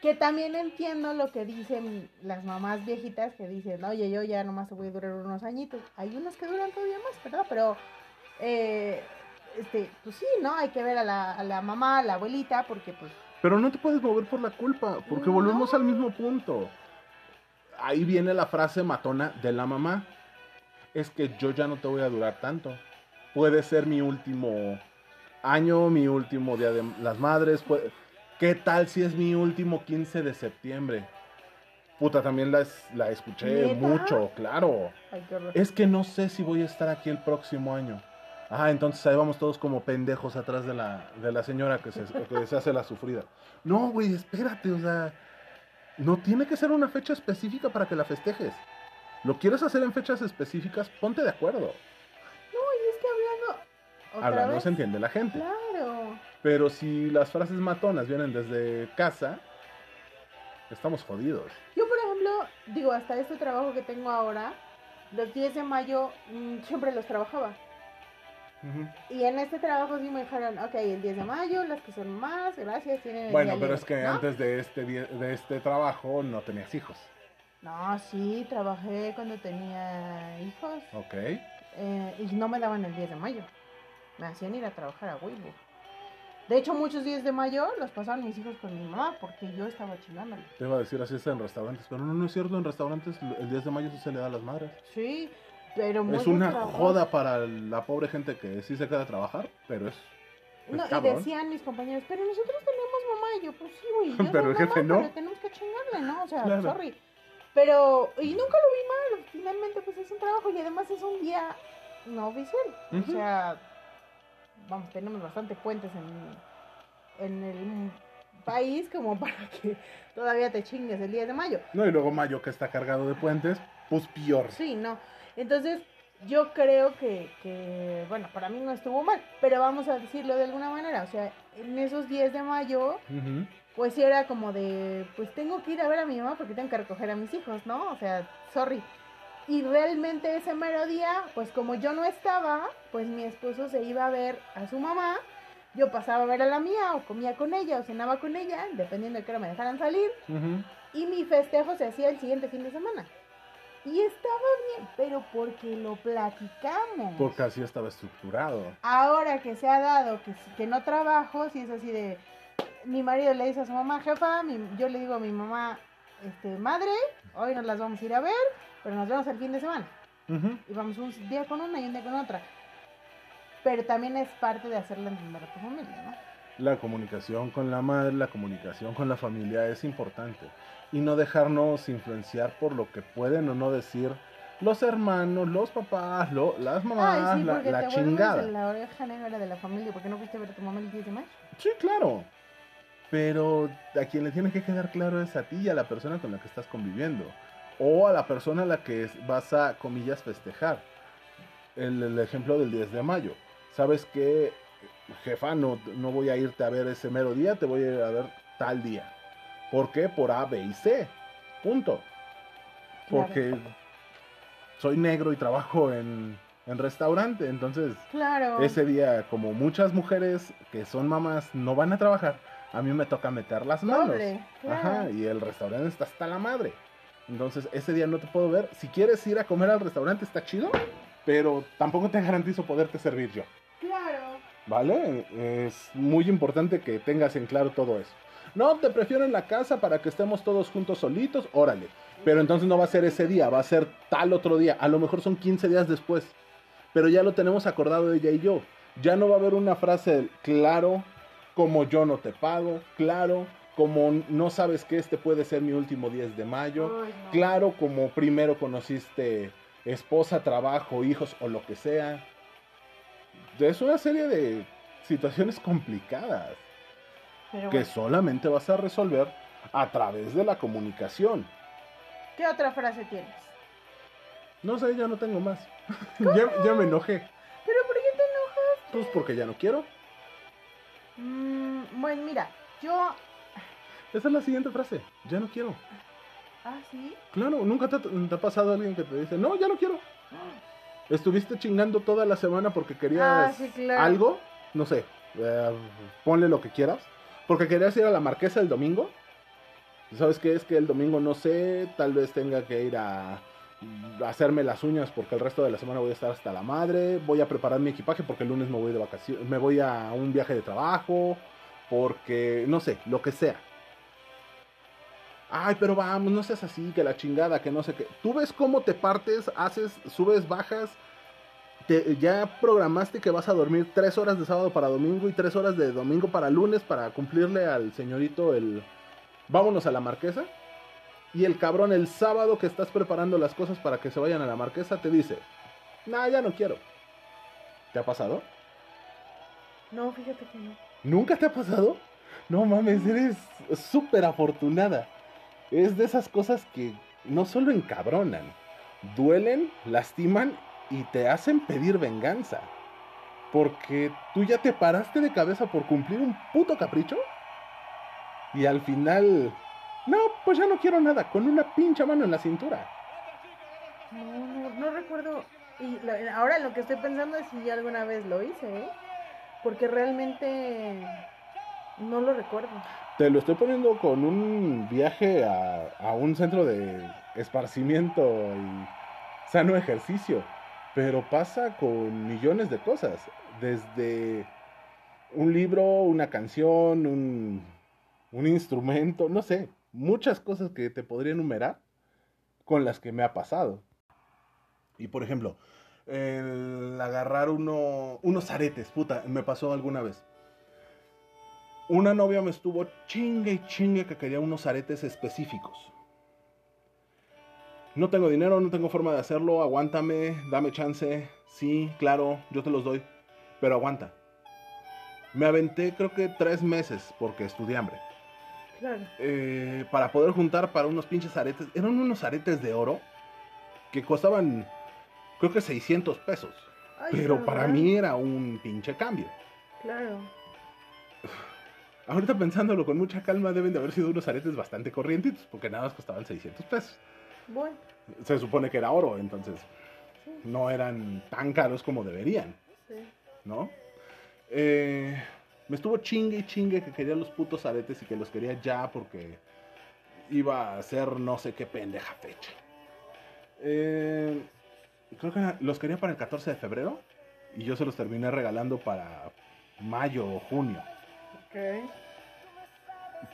Que también entiendo lo que dicen las mamás viejitas que dicen, oye, yo ya nomás te voy a durar unos añitos. Hay unas que duran todavía más, ¿verdad? Pero, eh, este, pues sí, ¿no? Hay que ver a la, a la mamá, a la abuelita, porque pues... Pero no te puedes mover por la culpa, porque No. volvemos al mismo punto. Ahí viene la frase matona de la mamá. Es que yo ya no te voy a durar tanto. Puede ser mi último año, mi último día de las madres. puede- ¿Qué tal si es mi último 15 de septiembre? Puta, también la, la escuché ¿Neta? mucho, claro. Ay. Es que no sé si voy a estar aquí el próximo año. Ah, entonces ahí vamos todos como pendejos atrás de la, de la señora que se, que se hace la sufrida. No, güey, espérate, o sea, no tiene que ser una fecha específica para que la festejes. ¿Lo quieres hacer en fechas específicas? Ponte de acuerdo. No, y es que hablando... ¿otra Hablando vez? se entiende la gente. Claro. Pero si las frases matonas vienen desde casa, estamos jodidos. Yo, por ejemplo, digo, hasta este trabajo que tengo ahora, los 10 de mayo mm, siempre los trabajaba. Y en este trabajo sí me dijeron, ok, el 10 de mayo, las que son más, gracias, tienen Bueno, pero libre", es que ¿no? antes de este, de este trabajo no tenías hijos. No, sí, trabajé cuando tenía hijos Ok. eh, y no me daban el 10 de mayo. Me hacían ir a trabajar a Weibo. De hecho, muchos días de mayo los pasaban mis hijos con mi mamá porque yo estaba chingándole. Te iba a decir así es en restaurantes, pero no, no es cierto, en restaurantes el 10 de mayo sí se le da a las madres. Sí, pero Es una joda para la pobre gente que sí se queda a trabajar, pero es... es No, y decían mis compañeros, pero nosotros tenemos mamá. Y yo, pues sí, güey. Pero el jefe mamá, no. Pero tenemos que chingarle, ¿no? O sea, Claro. sorry. Pero, y nunca lo vi mal. Finalmente, pues es un trabajo y además es un día no oficial. O sea, vamos, tenemos bastante puentes en, en el país como para que todavía te chingues el 10 de mayo. No, y luego mayo que está cargado de puentes, pues peor. Sí, no. Entonces, yo creo que, que, bueno, para mí no estuvo mal, pero vamos a decirlo de alguna manera. O sea, en esos 10 de mayo. Pues sí era como de, pues tengo que ir a ver a mi mamá porque tengo que recoger a mis hijos, ¿no? O sea, sorry. Y realmente ese mero día, pues como yo no estaba, pues mi esposo se iba a ver a su mamá. Yo pasaba a ver a la mía, o comía con ella, o cenaba con ella, dependiendo de qué hora me dejaran salir. Ujú. Y mi festejo se hacía el siguiente fin de semana. Y estaba bien, pero porque lo platicamos. Porque así estaba estructurado. Ahora que se ha dado que, que no trabajo, si es así de... Mi marido le dice a su mamá, jefa, mi- yo le digo a mi mamá, este, madre, hoy nos las vamos a ir a ver, pero nos vemos el fin de semana. Ujú. Y vamos un día con una y un día con otra. Pero también es parte de hacerle entender a tu familia, ¿no? La comunicación con la madre, la comunicación con la familia es importante. Y no dejarnos influenciar por lo que pueden o no decir los hermanos, los papás, lo- las mamás, Ay, sí, la, la te chingada. la oreja negra de la familia porque no fuiste a ver a tu mamá el 10 de mayo. Sí, claro. Pero a quien le tiene que quedar claro es a ti y a la persona con la que estás conviviendo. O a la persona a la que vas a, comillas, festejar. El, el ejemplo del 10 de mayo. Sabes que, jefa, no, no voy a irte a ver ese mero día, te voy a ir a ver tal día. ¿Por qué? Por A, B y C. Punto. Claro. Porque soy negro y trabajo en, en restaurante, entonces Claro. ese día, como muchas mujeres que son mamás no van a trabajar, a mí me toca meter las manos. Doble, claro. Ajá, y el restaurante está hasta la madre. Entonces, ese día no te puedo ver. Si quieres ir a comer al restaurante, está chido, pero tampoco te garantizo poderte servir yo. Claro. ¿Vale? Es muy importante que tengas en claro todo eso. No, te prefiero en la casa para que estemos todos juntos solitos, órale. Pero entonces no va a ser ese día, va a ser tal otro día. A lo mejor son 15 días después. Pero ya lo tenemos acordado ella y yo. Ya no va a haber una frase claro, como yo no te pago, claro, como no sabes que este puede ser mi último 10 de mayo, no. claro, como primero conociste esposa, trabajo, hijos o lo que sea. Es una serie de situaciones complicadas Pero que bueno, solamente vas a resolver a través de la comunicación. ¿Qué otra frase tienes? No sé, ya no tengo más. ya, ya me enojé. ¿Pero por qué te enojas? Pues porque ya no quiero. Mm, bueno, mira, yo... Esa es la siguiente frase. Ya no quiero. Ah, sí. Claro, nunca te, ha- te ha pasado alguien que te dice, no, ya no quiero. Estuviste chingando toda la semana porque querías Ah, sí, claro. algo, no sé, eh, ponle lo que quieras, porque querías ir a la marquesa el domingo. ¿Sabes qué? Es que el domingo no sé, tal vez tenga que ir a hacerme las uñas porque el resto de la semana voy a estar hasta la madre, voy a preparar mi equipaje porque el lunes me voy de vacaciones, me voy a un viaje de trabajo, porque no sé, lo que sea. Ay, pero vamos, no seas así, que la chingada, que no sé qué. Tú ves cómo te partes, haces, subes, bajas. Te- ya programaste que vas a dormir tres horas de sábado para domingo y tres horas de domingo para lunes para cumplirle al señorito el vámonos a la marquesa. Y el cabrón el sábado que estás preparando las cosas para que se vayan a la marquesa te dice, nah, ya no quiero. ¿Te ha pasado? No, fíjate que no. ¿Nunca te ha pasado? No mames, eres súper afortunada. Es de esas cosas que no solo encabronan, duelen, lastiman y te hacen pedir venganza. Porque tú ya te paraste de cabeza por cumplir un puto capricho. Y al final, pues ya no quiero nada, con una pincha mano en la cintura. No, no, no recuerdo. Y ahora lo que estoy pensando es si ya alguna vez lo hice, ¿eh? Porque realmente no lo recuerdo. Te lo estoy poniendo con un viaje a, a un centro de esparcimiento y sano ejercicio. Pero pasa con millones de cosas. Desde un libro, una canción, un, un instrumento, no sé. Muchas cosas que te podría enumerar con las que me ha pasado. Y por ejemplo, el agarrar uno, unos aretes, puta, me pasó alguna vez. Una novia me estuvo chingue y chingue que quería unos aretes específicos. No tengo dinero, no tengo forma de hacerlo, aguántame, dame chance. Sí, claro, yo te los doy, pero aguanta. Me aventé creo que tres meses porque estudié hambre. Claro. eh, para poder juntar para unos pinches aretes. Eran unos aretes de oro que costaban creo que 600 pesos. Ay, Pero para mí era un pinche cambio. Claro. Ahorita pensándolo con mucha calma, deben de haber sido unos aretes bastante corrientitos, porque nada más costaban 600 pesos. Bueno, Se supone que era oro, entonces sí, no eran tan caros como deberían, sí. ¿no? Eh, me estuvo chingue y chingue que quería los putos aretes y que los quería ya porque iba a hacer no sé qué pendeja fecha. Eh, creo que los quería para el 14 de febrero y yo se los terminé regalando para mayo o junio. Ok.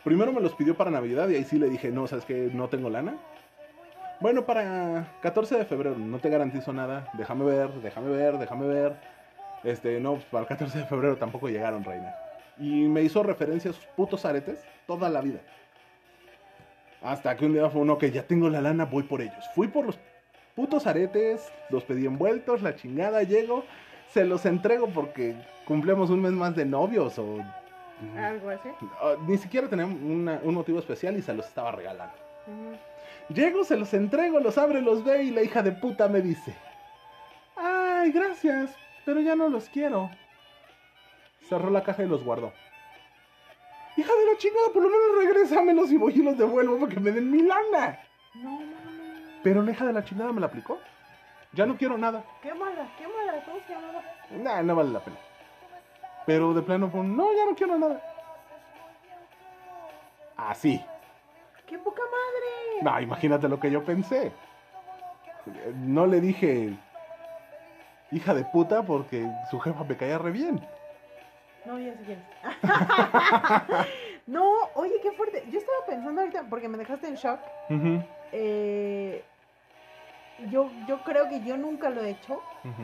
Primero me los pidió para Navidad y ahí sí le dije, no, sabes que no tengo lana. Bueno, para 14 de febrero, no te garantizo nada. Déjame ver, déjame ver, déjame ver. Este, no, pues para el 14 de febrero tampoco llegaron, reina. Y me hizo referencia a sus putos aretes toda la vida. Hasta que un día fue uno que ya tengo la lana, voy por ellos. Fui por los putos aretes, los pedí envueltos, la chingada, llego, se los entrego porque cumplimos un mes más de novios o Algo así. Ah, ni siquiera teníamos una- un motivo especial y se los estaba regalando. Llego, se los entrego, los abre, los ve y la hija de puta me dice: Ay, gracias, pero ya no los quiero. Cerró la caja y los guardó. Hija de la chingada, por lo menos regrésamelos y voy y los devuelvo para que me den mi lana. No mames. Pero la hija de la chingada me la aplicó. Ya no quiero nada. Qué mala, qué mala, ¿cómo se llamaba? Nah, no vale la pena. Pero de plano, fue, no, ya no quiero nada. Así. ¡Qué poca madre! No, imagínate lo que yo pensé. No le dije hija de puta porque su jefa me caía re bien. No, ya sé quién no, oye, qué fuerte. Yo estaba pensando ahorita, porque me dejaste en shock. eh, yo, yo creo que yo nunca lo he hecho.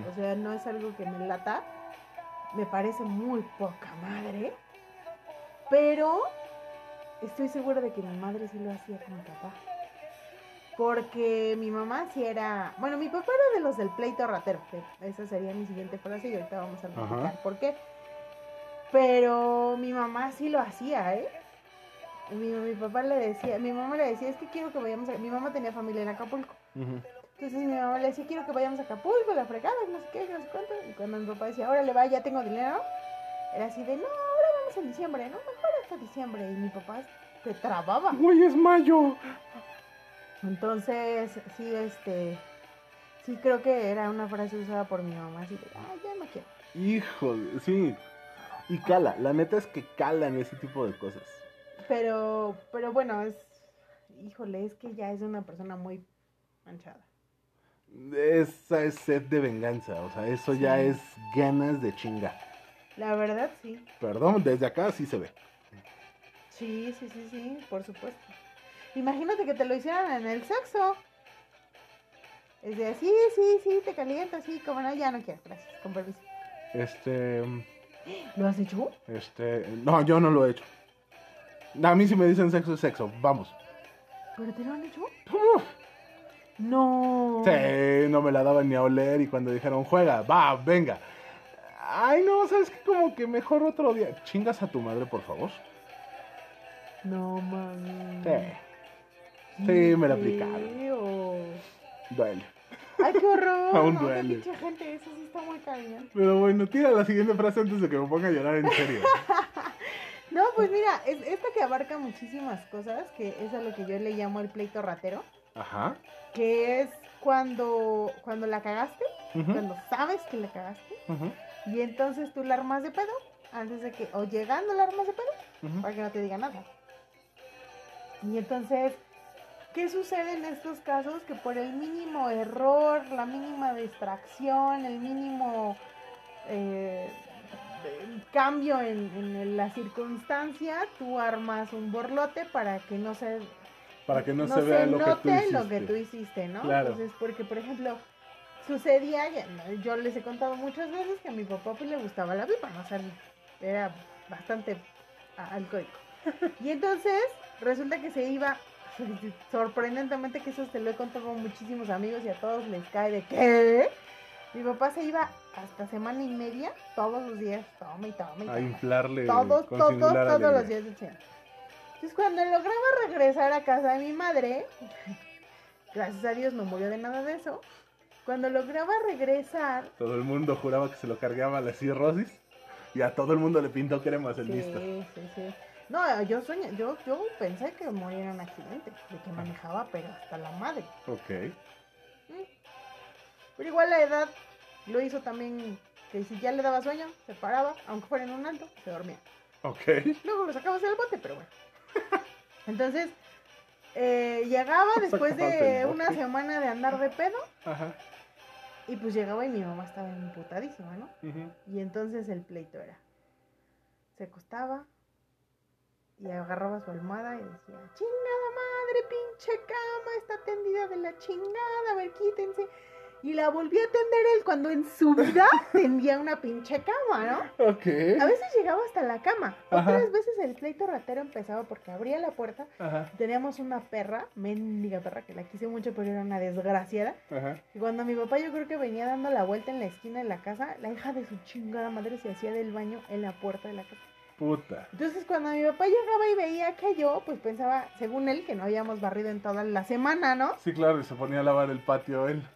O sea, no es algo que me lata. Me parece muy poca madre. Pero estoy segura de que mi madre sí lo hacía con mi papá. Porque mi mamá sí era. Bueno, mi papá era de los del pleito ratero. que esa sería mi siguiente frase y ahorita vamos a platicar por qué. Pero mi mamá sí lo hacía, ¿eh? Mi, mi papá le decía, mi mamá le decía, es que quiero que vayamos a... Mi mamá tenía familia en Acapulco. Entonces mi mamá le decía, quiero que vayamos a Acapulco, la fregada, no sé qué, no sé cuánto. Y cuando mi papá decía, órale, va, ya tengo dinero, era así de, no, ahora vamos en diciembre, no, mejor hasta diciembre. Y mi papá se trababa. Güey, es mayo. Entonces, sí, este, sí creo que era una frase usada por mi mamá, así de, ah, ya no quiero. Híjole, sí. Y cala, la neta es que calan ese tipo de cosas. Pero, pero bueno, es, híjole, es que ya es una persona muy manchada. Esa es sed de venganza, o sea, eso ya es ganas de chingar. La verdad, sí. Perdón, desde acá sí se ve. Sí, sí, sí, sí, por supuesto. Imagínate que te lo hicieran en el sexo. Es de, sí, sí, sí, te caliento, sí, como no, ya no quiero, gracias, con permiso. Este, ¿Lo has hecho? este, no, yo no lo he hecho. A mí si me dicen sexo es sexo, vamos. ¿Pero te lo han hecho? Uf, No. sí, no me la daban ni a oler y cuando dijeron juega, va, venga. Ay, no, sabes que como que mejor otro día. Chingas a tu madre, por favor. No, mami. Sí, Sí, me la aplicaron. duele. Ay, qué horror. Aún no, duele. gente, eso sí está muy cañón. Pero bueno, tira la siguiente frase antes de que me ponga a llorar en serio. No, pues mira, es, esta que abarca muchísimas cosas, que es a lo que yo le llamo el pleito ratero, Ajá. que es cuando, cuando la cagaste, cuando sabes que la cagaste, ujú, y entonces tú la armas de pedo, antes de que, o llegando la armas de pedo, para que no te diga nada. Y entonces, ¿qué sucede en estos casos? Que por el mínimo error, la mínima distracción, el mínimo eh, cambio en, en la circunstancia, tú armas un borlote para que no se, Para que no, se vea lo que tú hiciste. lo que tú hiciste, ¿no? Claro. Entonces, porque por ejemplo, sucedía, yo les he contado muchas veces que a mi papá pues le gustaba la pipa, ¿no? O sea, era bastante alcohólico. Y entonces, resulta que se iba, sorprendentemente que eso se lo he contado a muchísimos amigos y a todos les cae de ¿qué? Mi papá se iba hasta semana y media, todos los días, toma y toma y A inflarle Todos, todos, todos los días. Entonces cuando lograba regresar a casa de mi madre, gracias a Dios no murió de nada de eso, cuando lograba regresar, Todo el mundo juraba que se lo cargaba la cirrosis y a todo el mundo le pintó cremas el listo. sí, sí, sí. No, yo sueño, yo, yo pensé que moría en un accidente, de que manejaba, pero hasta la madre. Ok. Pero igual la edad lo hizo también, que si ya le daba sueño, se paraba, aunque fuera en un alto, se dormía. Ok. Luego lo sacabas del bote, pero bueno. Entonces, eh, llegaba después de una semana de andar de pedo, Ajá. y pues llegaba y mi mamá estaba imputadísima, ¿no? Y entonces el pleito era, se acostaba y agarraba su almohada y decía, chingada madre, pinche cama, está tendida de la chingada, a ver, quítense. Y la volví a tender él cuando en su vida tendía una pinche cama, ¿no? Ok. A veces llegaba hasta la cama. Ajá. Otras veces el pleito ratero empezaba porque abría la puerta. Ajá. Teníamos una perra, mendiga perra, que la quise mucho, pero era una desgraciada. Ajá. Y cuando mi papá yo creo que venía dando la vuelta en la esquina de la casa, la hija de su chingada madre se hacía del baño en la puerta de la casa. Puta. Entonces cuando mi papá llegaba y veía que yo, pues pensaba, según él, que no habíamos barrido en toda la semana, ¿no? Sí, claro, y se ponía a lavar el patio él.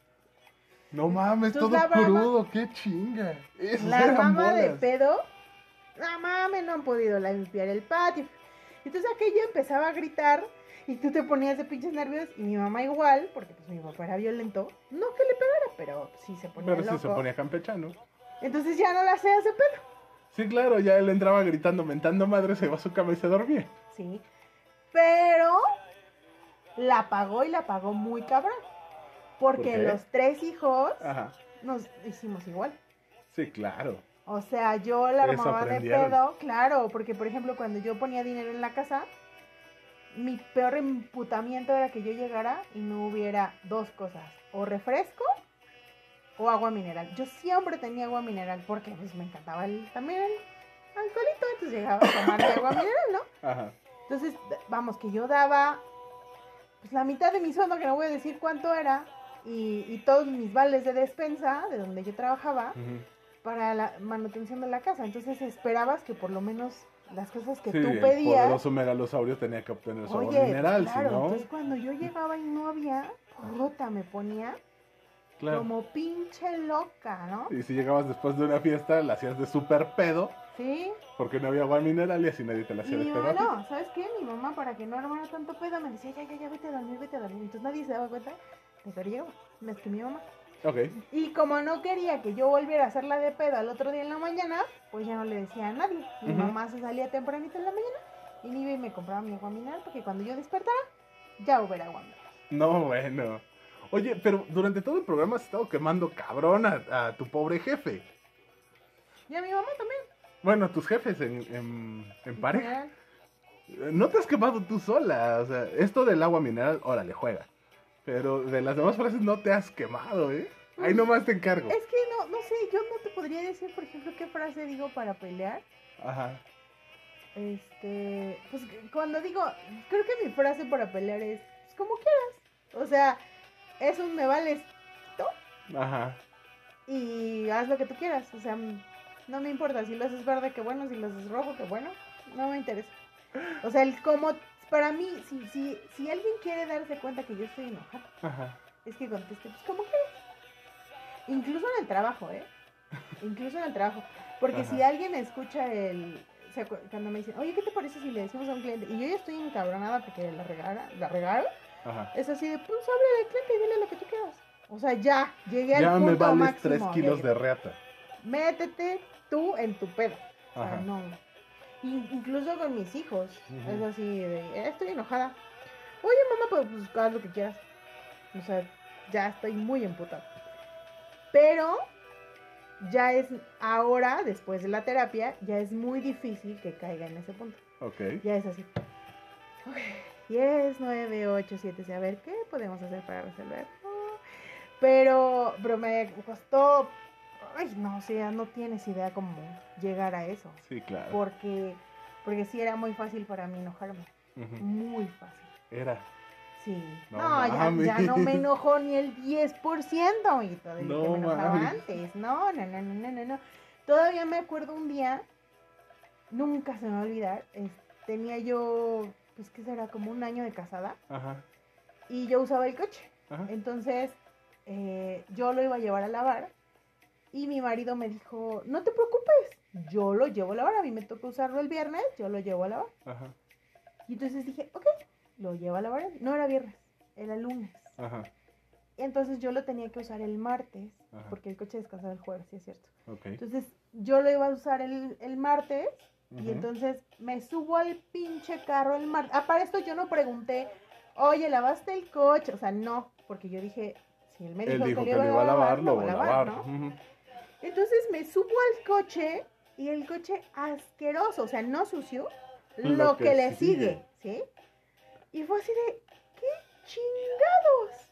No mames, Entonces todo crudo, qué chinga. La mamá de pedo, no mames, no han podido limpiar el patio. Entonces aquello empezaba a gritar y tú te ponías de pinches nervios y mi mamá igual, porque pues mi papá era violento. No que le pegara, pero sí se ponía Pero sí loco. se ponía campechano. Entonces ya no la hacías de pedo. Sí, claro, ya él entraba gritando, mentando madre, se iba a su cama y se dormía. Sí. Pero la pagó y la pagó muy cabrón. Porque los tres hijos Ajá. nos hicimos igual. Sí, claro. O sea, yo la armaba de pedo, claro, porque por ejemplo cuando yo ponía dinero en la casa, mi peor imputamiento era que yo llegara y no hubiera dos cosas, o refresco o agua mineral. Yo siempre tenía agua mineral porque pues me encantaba el, también el alcoholito, entonces llegaba a tomar agua mineral, ¿no? Ajá. Entonces, vamos, que yo daba pues la mitad de mi sueldo, que no voy a decir cuánto era, y, y todos mis vales de despensa, de donde yo trabajaba, para la manutención de la casa. Entonces esperabas que por lo menos las cosas que Sí, tú el pedías. poderoso megalosaurio tenía que obtener su agua mineral, claro, si no. entonces cuando yo llegaba y no había, puta, me ponía Claro. como pinche loca, ¿no? Y si llegabas después de una fiesta, la hacías de super pedo, Sí. porque no había agua mineral y así nadie te la Y hacía de mi pedo. no, ¿sabes qué? Mi mamá, para que no armara tanto pedo, me decía, ya, ya, ya, vete a dormir, vete a dormir. Entonces nadie se daba cuenta de que llegaba. Es que mi mamá. Ok. Y como no quería que yo volviera a hacerla de pedo al otro día en la mañana, pues ya no le decía a nadie. Mi mamá se salía tempranito en la mañana y me iba y me compraba mi agua mineral porque cuando yo despertara, ya hubiera agua mineral. No, bueno. Oye, pero durante todo el programa has estado quemando cabrón a, a tu pobre jefe. Y a mi mamá también. Bueno, tus jefes en, en, en pareja. general. No te has quemado tú sola. O sea, esto del agua mineral, órale, juega. Pero de las demás frases no te has quemado, ¿eh? Ahí nomás te encargo. Es que no, no sé, yo no te podría decir, por ejemplo, qué frase digo para pelear. Ajá. Este, pues cuando digo, creo que mi frase para pelear es, pues como quieras. O sea, es un me vales Ajá. y haz lo que tú quieras. O sea, no me importa si lo haces verde, que bueno, si lo haces rojo, que bueno, no me interesa. O sea, el cómo, para mí, si, si, si alguien quiere darse cuenta que yo estoy enojada, Ajá. es que conteste, pues como quieras. Incluso en el trabajo, ¿eh? Incluso en el trabajo. Porque si alguien escucha el... o sea, cu- cuando me dicen, oye, ¿qué te parece si le decimos a un cliente? Y yo ya estoy encabronada porque la regara, la regaron. Ajá. Es así de, pues háblale al cliente y dile lo que tú quieras. O sea, ya, llegué al Ya punto me vales máximo. tres ya kilos llegué. de reata. Métete tú en tu pedo. O sea, no. In- incluso con mis hijos. Es así de, "Eh, estoy enojada. Oye, mamá, pues, pues haz lo que quieras. O sea, ya estoy muy emputada. Pero ya es ahora, después de la terapia, ya es muy difícil que caiga en ese punto. Ok. Ya es así. Ok, 10, 9, 8, 7, a ver qué podemos hacer para resolver. Oh, Pero, pero me costó. Ay, no, o sea, no tienes idea cómo llegar a eso. Sí, claro. Porque, porque sí era muy fácil para mí enojarme. Muy fácil. Era. Sí. No No, ya, no me enojó ni el 10% y todo No que me enojaba antes. No, no, no, no, no, no, no. Todavía me acuerdo un día, nunca se me va a olvidar, es- tenía yo, pues que será como un año de casada Ajá. y yo usaba el coche. Ajá. Entonces, eh, yo lo iba a llevar a lavar y mi marido me dijo, no te preocupes, yo lo llevo a lavar, a mí me toca usarlo el viernes, yo lo llevo a lavar. Ajá. Y entonces dije, ok, lo llevo a lavar. No era viernes, era lunes. Ajá. Entonces yo lo tenía que usar el martes, Ajá. porque el coche descansaba el jueves, sí es cierto. Ok. Entonces yo lo iba a usar el, el martes Y entonces me subo al pinche carro el martes. Ah, para esto yo no pregunté, oye, ¿lavaste el coche? O sea, no, porque yo dije, si él me Él dijo, dijo que, que lo iba a lavar, lo voy a lavar. ¿no? Entonces me subo al coche y el coche asqueroso, o sea, no sucio, lo, Lo que, que le sigue. sigue, ¿sí? Y fue así de, ¿qué chingados?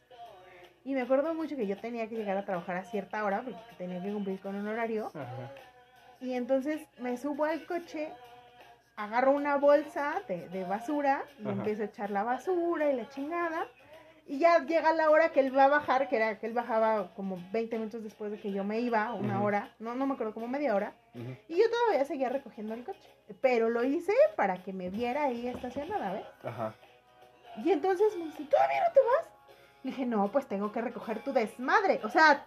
Y me acuerdo mucho que yo tenía que llegar a trabajar a cierta hora porque tenía que cumplir con un horario. Ajá. Y entonces me subo al coche, agarro una bolsa de, de basura y Ajá. empiezo a echar la basura y la chingada. Y ya llega la hora que él va a bajar, que era que él bajaba como 20 minutos después de que yo me iba, una hora, no, no me acuerdo, como media hora. Y yo todavía seguía recogiendo el coche. Pero lo hice para que me viera ahí estacionada, ¿ves? Ajá. Y entonces me dice, ¿todavía no te vas? Le dije, no, pues tengo que recoger tu desmadre. O sea,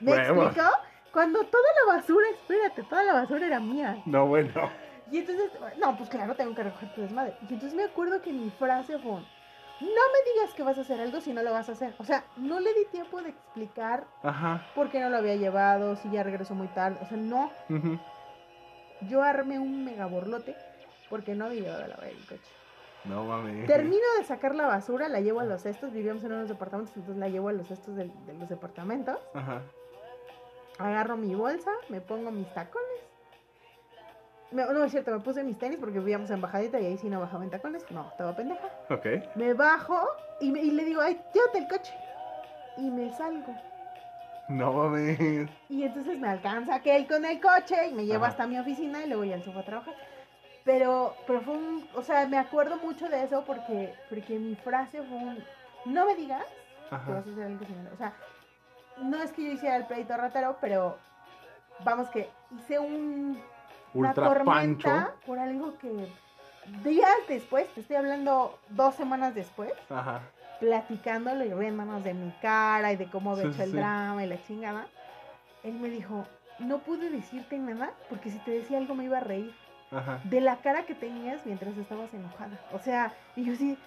¿me Huevos. explicó? Cuando toda la basura, espérate, toda la basura era mía. No, bueno. Y entonces, no, pues claro, tengo que recoger tu desmadre. Y entonces me acuerdo que mi frase fue, no me digas que vas a hacer algo si no lo vas a hacer. O sea, no le di tiempo de explicar Ajá. por qué no lo había llevado, si ya regresó muy tarde. O sea, no, yo armé un mega borlote porque no había llevado a lavar el coche. No mames. Termino de sacar la basura, la llevo a los cestos, vivíamos en unos departamentos, entonces la llevo a los cestos del- de, los departamentos, Ajá. Agarro mi bolsa, me pongo mis tacones. Me- no, es cierto, me puse mis tenis porque vivíamos en bajadita y ahí sí no bajaba en tacones, no, estaba pendeja. Ok. Me bajo y, me- y le digo, ay, llévate el coche. Y me salgo. No mames. Y entonces me alcanza aquel con el coche y me lleva hasta mi oficina y luego ya fue a trabajar. Pero, pero fue un, o sea, me acuerdo mucho de eso porque, porque mi frase fue un, no me digas que Ajá. vas a hacer algo similar. O sea, no es que yo hiciera el pleito ratero, pero vamos que hice un, una Ultra tormenta pancho. por algo que días después, te estoy hablando dos semanas después, Ajá. platicándolo y riéndonos de mi cara y de cómo había Sí, hecho el sí. drama y la chingada, él me dijo, no pude decirte nada porque si te decía algo me iba a reír Ajá. de la cara que tenías mientras estabas enojada. O sea, y yo así,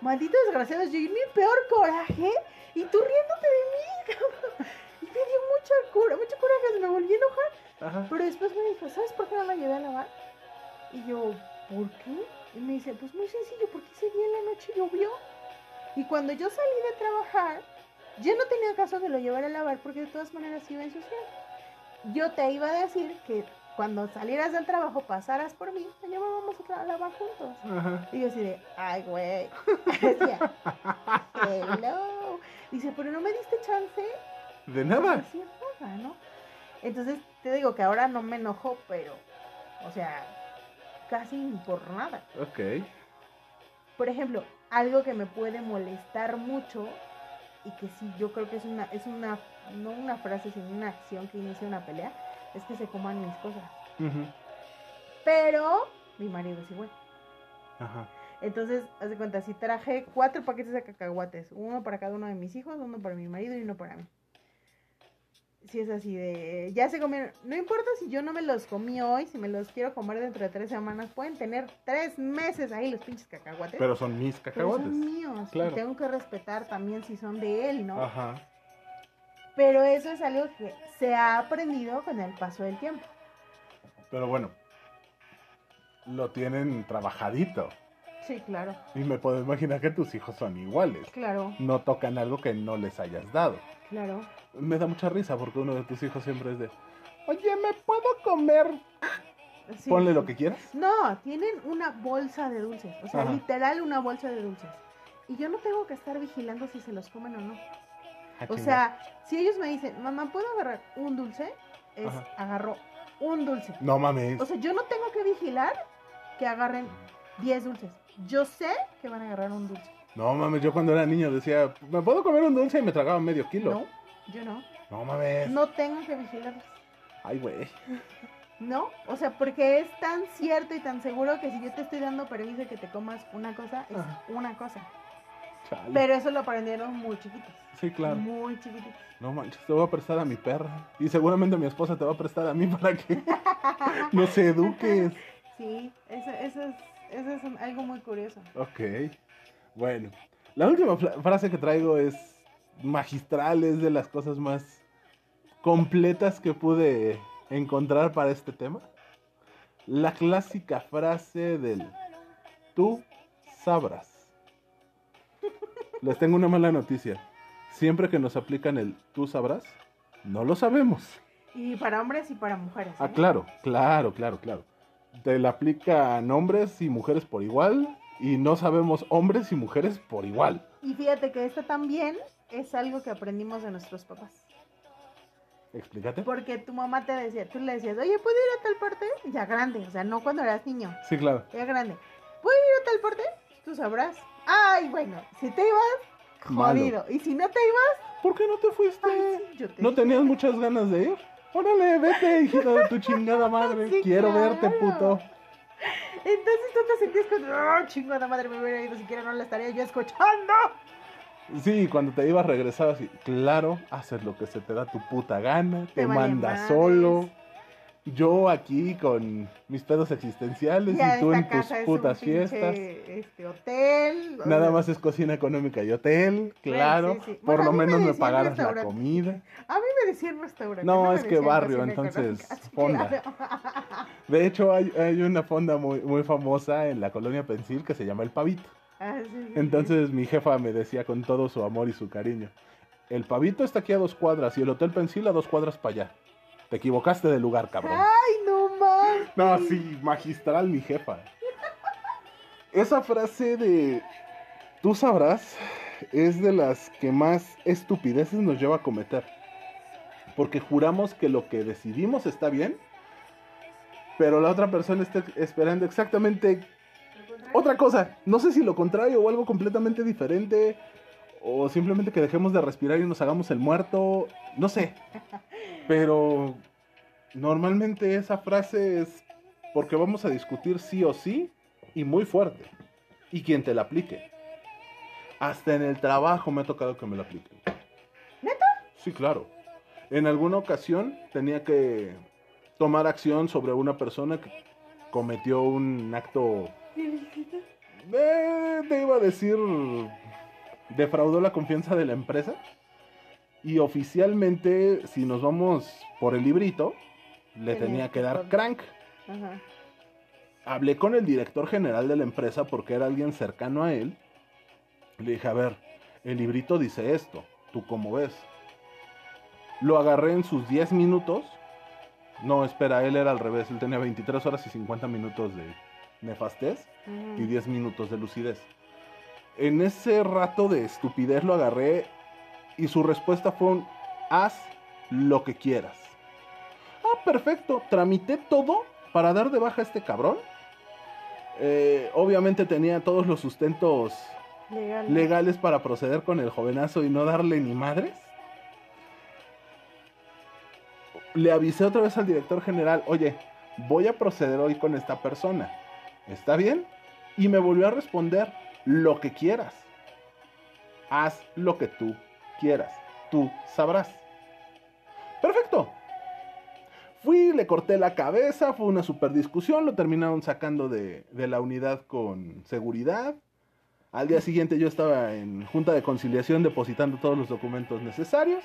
maldito desgraciado, yo mi peor coraje y tú riéndote de mí. Cabrón". Y me dio mucha cura, mucha coraje, me volví a enojar. Ajá. Pero después me dijo, ¿sabes por qué no la llevé a lavar? Y yo, ¿por qué? Y me dice, pues muy sencillo, porque ese día en la noche llovió. Y cuando yo salí de trabajar, yo no tenía caso de lo llevar a lavar porque de todas maneras iba a ensuciar. Yo te iba a decir que cuando salieras del trabajo pasaras por mí, la llevábamos a lavar juntos. Ajá. Y yo así de, ay, güey. Decía, hello. Dice, pero no me diste chance De de nada. decir nada, ¿no? Entonces, te digo que ahora no me enojo, pero, o sea, casi ni por nada. Ok. Por ejemplo, algo que me puede molestar mucho y que sí, yo creo que es una, es una, no una frase, sino una acción que inicia una pelea, es que se coman mis cosas. Ujú. Pero mi marido es igual. Ajá. Entonces, haz de cuenta, si traje cuatro paquetes de cacahuates, uno para cada uno de mis hijos, uno para mi marido y uno para mí. Si es así de, ya se comieron, no importa si yo no me los comí hoy, si me los quiero comer dentro de tres semanas, pueden tener tres meses ahí los pinches cacahuates. Pero son mis pero cacahuates. son míos. y Claro. tengo que respetar también si son de él, ¿no? Ajá. Pero eso es algo que se ha aprendido con el paso del tiempo. Pero bueno, lo tienen trabajadito. Sí, claro, Y me puedo imaginar que tus hijos son iguales. claro, No tocan algo que no les hayas dado. claro. Me da mucha risa porque uno de tus hijos siempre es de, oye, ¿me puedo comer? Sí, Ponle sí. lo que quieras. No, tienen una bolsa de dulces. O sea, Ajá. literal una bolsa de dulces. Y yo no tengo que estar vigilando si se los comen o no. Ah, O sea, si ellos me dicen, mamá, ¿puedo agarrar un dulce? Es Ajá. agarro un dulce. No mames. O sea, yo no tengo que vigilar que agarren 10 dulces. Yo sé que van a agarrar un dulce. No mames, yo cuando era niño decía, ¿me puedo comer un dulce? Y me tragaba medio kilo. No, yo no. No mames. No tengo que vigilarlos. Ay, güey. No, o sea, porque es tan cierto y tan seguro que si yo te estoy dando permiso de que te comas una cosa, es una cosa. Chale. Pero eso lo aprendieron muy chiquitos. Sí, claro. Muy chiquitos. No manches, te voy a prestar a mi perra. Y seguramente mi esposa te va a prestar a mí para que nos eduques. Sí, eso, eso es, eso es un- algo muy curioso. Ok. Bueno, la última frase que traigo es magistral, es de las cosas más completas que pude encontrar para este tema. La clásica frase del tú sabrás. Les tengo una mala noticia. Siempre que nos aplican el tú sabrás, no lo sabemos. Y para hombres y para mujeres. Ah, ¿eh? claro, claro, claro, claro. Te la aplican hombres y mujeres por igual y no sabemos hombres y mujeres por igual. Y fíjate que esto también es algo que aprendimos de nuestros papás. Explícate. Porque tu mamá te decía, tú le decías, oye, ¿puedo ir a tal parte? Ya grande, o sea, no cuando eras niño, Sí, claro. ya grande. ¿Puedo ir a tal parte? Tú sabrás. Ay, bueno, si te ibas, Malo. jodido. Y si no te ibas, ¿Por qué no te fuiste? ay, sí, yo te ¿No dije. tenías muchas ganas de ir? Órale, vete, hijito de tu chingada madre. Sí, Quiero claro. verte, puto. Entonces tú te sentías con, oh, chingada madre, me hubiera ido, siquiera no la estaría yo escuchando. Sí, cuando te ibas regresabas y, claro, haces lo que se te da tu puta gana, te, Te madres. solo. Yo aquí con mis pedos existenciales Ya y tú en tus putas pinche, fiestas. Este hotel. Nada más es cocina económica y hotel, claro. sí, sí. Por Bueno, lo me menos me pagaras la comida. A mí me decían restaurante. No, me es que barrio, entonces, fonda. claro. De hecho, hay, hay una fonda muy, muy famosa en la colonia Pensil que se llama El Pavito. Ah, sí. Entonces mi jefa me decía con todo su amor y su cariño, el Pavito está aquí a dos cuadras y el Hotel Pensil a dos cuadras para allá. Te equivocaste de lugar, cabrón. Ay, no más. No, sí, magistral mi jefa. Esa frase de tú sabrás es de las que más estupideces nos lleva a cometer. Porque juramos que lo que decidimos está bien, pero la otra persona está esperando exactamente otra cosa. No sé si lo contrario o algo completamente diferente. O simplemente que dejemos de respirar y nos hagamos el muerto. No sé. Pero normalmente esa frase es porque vamos a discutir sí o sí y muy fuerte. Y quien te la aplique. Hasta en el trabajo me ha tocado que me lo apliquen. ¿Neta? Sí, claro. En alguna ocasión tenía que tomar acción sobre una persona que cometió un acto eh, te iba a decir defraudó la confianza de la empresa Y oficialmente, si nos vamos por el librito, le Tenía tenía que dar crank. Ajá. Hablé con el director general de la empresa porque era alguien cercano a él. Le dije, a ver, el librito dice esto, ¿tú cómo ves? Lo agarré en sus 10 minutos. No, espera, él era al revés, él tenía 23 horas y 50 minutos de nefastez y Ujú. 10 minutos de lucidez. En ese rato de estupidez lo agarré y su respuesta fue un, haz lo que quieras. Ah, perfecto, tramité todo para dar de baja a este cabrón. Eh, obviamente tenía todos los sustentos Legal. legales para proceder con el jovenazo y no darle ni madres. Le avisé otra vez al director general, oye, voy a proceder hoy con esta persona. ¿Está bien? Y me volvió a responder, lo que quieras. Haz lo que tú quieras. Tú sabrás. Perfecto. Fui, le corté la cabeza, fue una super discusión, lo terminaron sacando de, de la unidad con seguridad. Al día siguiente yo estaba en junta de conciliación depositando todos los documentos necesarios.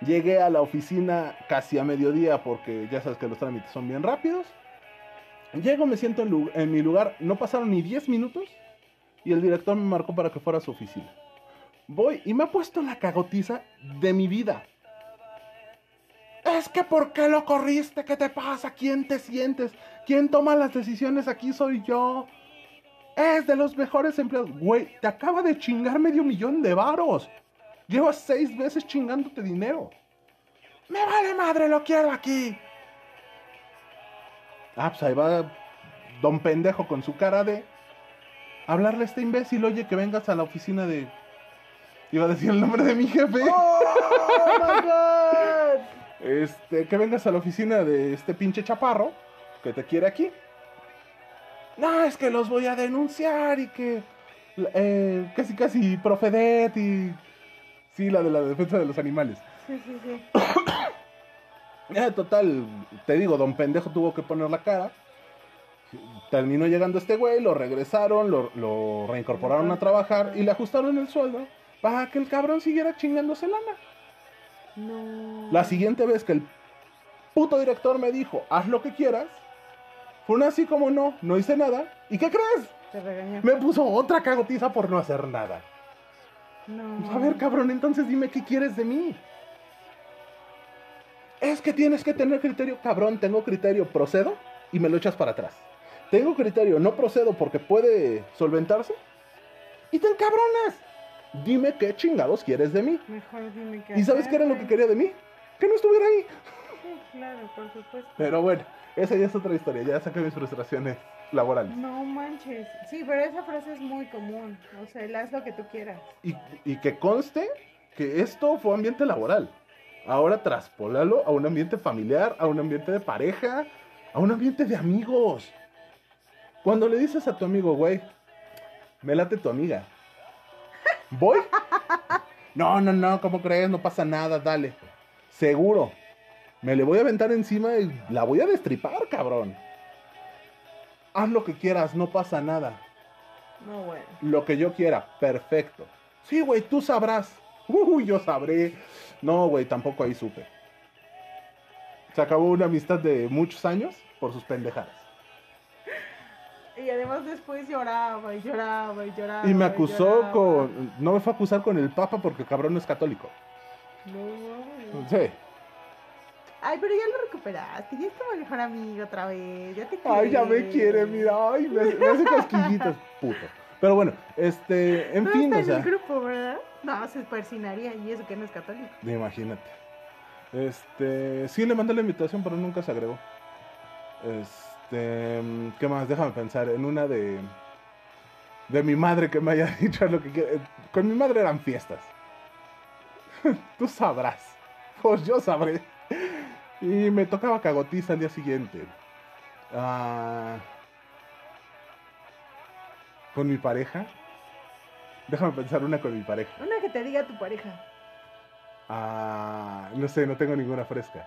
Llegué a la oficina casi a mediodía porque ya sabes que los trámites son bien rápidos. Llego, me siento en, mi lugar, no pasaron ni 10 minutos y el director me marcó para que fuera a su oficina. Voy y me ha puesto la cagotiza de mi vida. Es que ¿por qué lo corriste? ¿Qué te pasa? ¿Quién te sientes? ¿Quién toma las decisiones? Aquí soy yo. Es de los mejores empleados. Güey, te acaba de chingar medio millón de varos. Llevas seis veces chingándote dinero. Me vale madre, lo quiero aquí. Ah, pues ahí va don pendejo con su cara de hablarle a este imbécil, oye, que vengas a la oficina de... Iba a decir el nombre de mi jefe. ¡Oh, my God! Este, que vengas a la oficina de este pinche chaparro que te quiere aquí. No, es que los voy a denunciar y que eh, casi casi Profedet y sí, la de la defensa de los animales. Sí, sí, sí. Ya, total, te digo, don pendejo tuvo que poner la cara. Terminó llegando este güey, lo regresaron, lo, lo reincorporaron a trabajar y le ajustaron el sueldo para que el cabrón siguiera chingándose lana. No. La siguiente vez que el puto director me dijo, haz lo que quieras, fue una así como no, no hice nada. ¿Y qué crees? Te regañó. Me puso otra cagotiza por no hacer nada. No. A ver, cabrón, entonces dime qué quieres de mí. Es que tienes que tener criterio, cabrón, tengo criterio, procedo y me lo echas para atrás. Tengo criterio, no procedo porque puede solventarse y te encabronas. Dime qué chingados quieres de mí. Mejor dime qué ¿Y sabes qué era lo que quería de mí? Que no estuviera ahí. Sí, claro, por supuesto. Pero bueno, esa ya es otra historia, ya saqué mis frustraciones laborales. No manches. Sí, pero esa frase es muy común. O sea, el haz lo que tú quieras. Y, y que conste que esto fue ambiente laboral. Ahora traspólalo a un ambiente familiar, a un ambiente de pareja, a un ambiente de amigos. Cuando le dices a tu amigo, güey, me late tu amiga. ¿Voy? No, no, no, ¿cómo crees? No pasa nada, dale. Seguro. Me le voy a aventar encima y la voy a destripar, cabrón. Haz lo que quieras, no pasa nada. No, bueno. Lo que yo quiera, perfecto. Sí, güey, tú sabrás. Uy, yo sabré. No, güey, tampoco ahí supe. Se acabó una amistad de muchos años por sus pendejadas. Y además después lloraba y lloraba y lloraba. Y me acusó con... No me fue a acusar con el Papa porque el cabrón no es católico. No, mames. Sí. Ay, pero ya lo recuperaste. Ya es tu mejor amigo otra vez. Ya te Ay, ya me quiere. quiere, mira. Ay, me, me hace cosquillitas, puto. Pero bueno, este... En No fin, está o en sea... el grupo, ¿verdad? No, se persinaría y eso que no es católico. Imagínate. Este, sí le mandé la invitación, pero nunca se agregó. Este, ¿qué más? Déjame pensar en una de de mi madre que me haya dicho lo que quiere. Con mi madre eran fiestas. Tú sabrás. Pues yo sabré. Y me tocaba cagotiza al día siguiente. Ah, con mi pareja. Déjame pensar una con mi pareja. Una que te diga tu pareja. Ah, no sé, no tengo ninguna fresca.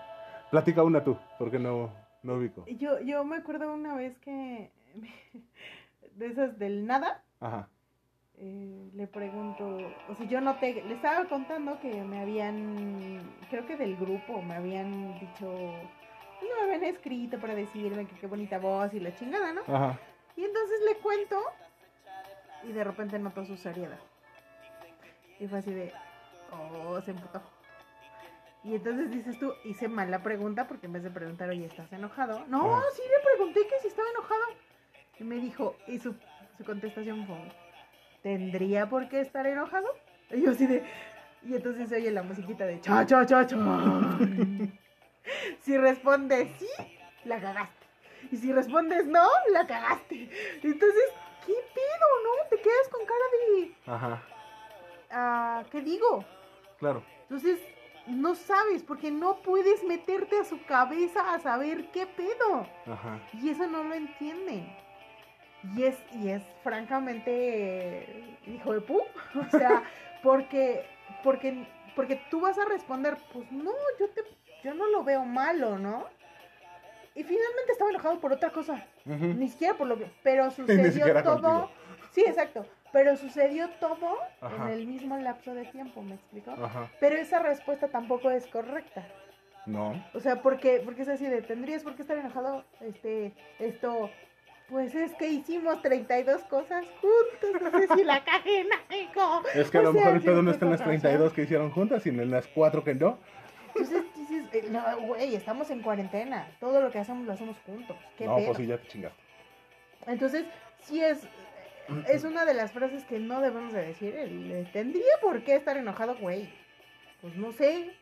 Platica una tú, porque no, no ubico. Yo, yo me acuerdo una vez que. de esas del nada. Ajá. eh, le pregunto, o sea, yo noté, le estaba contando que me habían, creo que del grupo, me habían dicho, no me habían escrito para decirme que qué bonita voz y la chingada, ¿no? Ajá. Y entonces le cuento y de repente notó su seriedad. Y fue así de, oh, se emputó. Y entonces dices tú, hice mal la pregunta porque en vez de preguntar, oye, ¿estás enojado? No, Ah. sí le pregunté que si estaba enojado. Y me dijo, y su, su contestación fue, ¿tendría por qué estar enojado? Y yo así de, y entonces se oye la musiquita de cha, cha, cha, cha. si respondes sí, la cagaste. Y si respondes no, la cagaste. Entonces, ¿qué pedo, no? Te quedas con cara de, Ajá. ah, ¿qué digo? Claro. Entonces, no sabes, porque no puedes meterte a su cabeza a saber qué pedo. Ajá. Y eso no lo entienden. Y es, y es francamente eh, hijo de pu. O sea, porque, porque, porque tú vas a responder, pues no, yo te, yo no lo veo malo, ¿no? Y finalmente estaba enojado por otra cosa. Ni siquiera por lo que. Pero sucedió todo. contigo. Sí, exacto. Pero sucedió todo Ajá. en el mismo lapso de tiempo, ¿me explico? Ajá. Pero esa respuesta tampoco es correcta. No. O sea, porque, porque es así de, ¿tendrías por qué estar enojado? Este, esto, pues es que hicimos 32 cosas juntos, no sé si la cagué en algo. Es que a lo mejor el pedo no ¿qué está en las pasa? 32 que hicieron juntas, sino en las 4 que no. Entonces dices, eh, no, güey, estamos en cuarentena, todo lo que hacemos lo hacemos juntos, ¿qué No, pedo? pues sí, ya te chingaste. Entonces, sí es, es una de las frases que no debemos de decir, el, ¿tendría por qué estar enojado, güey? Pues no sé,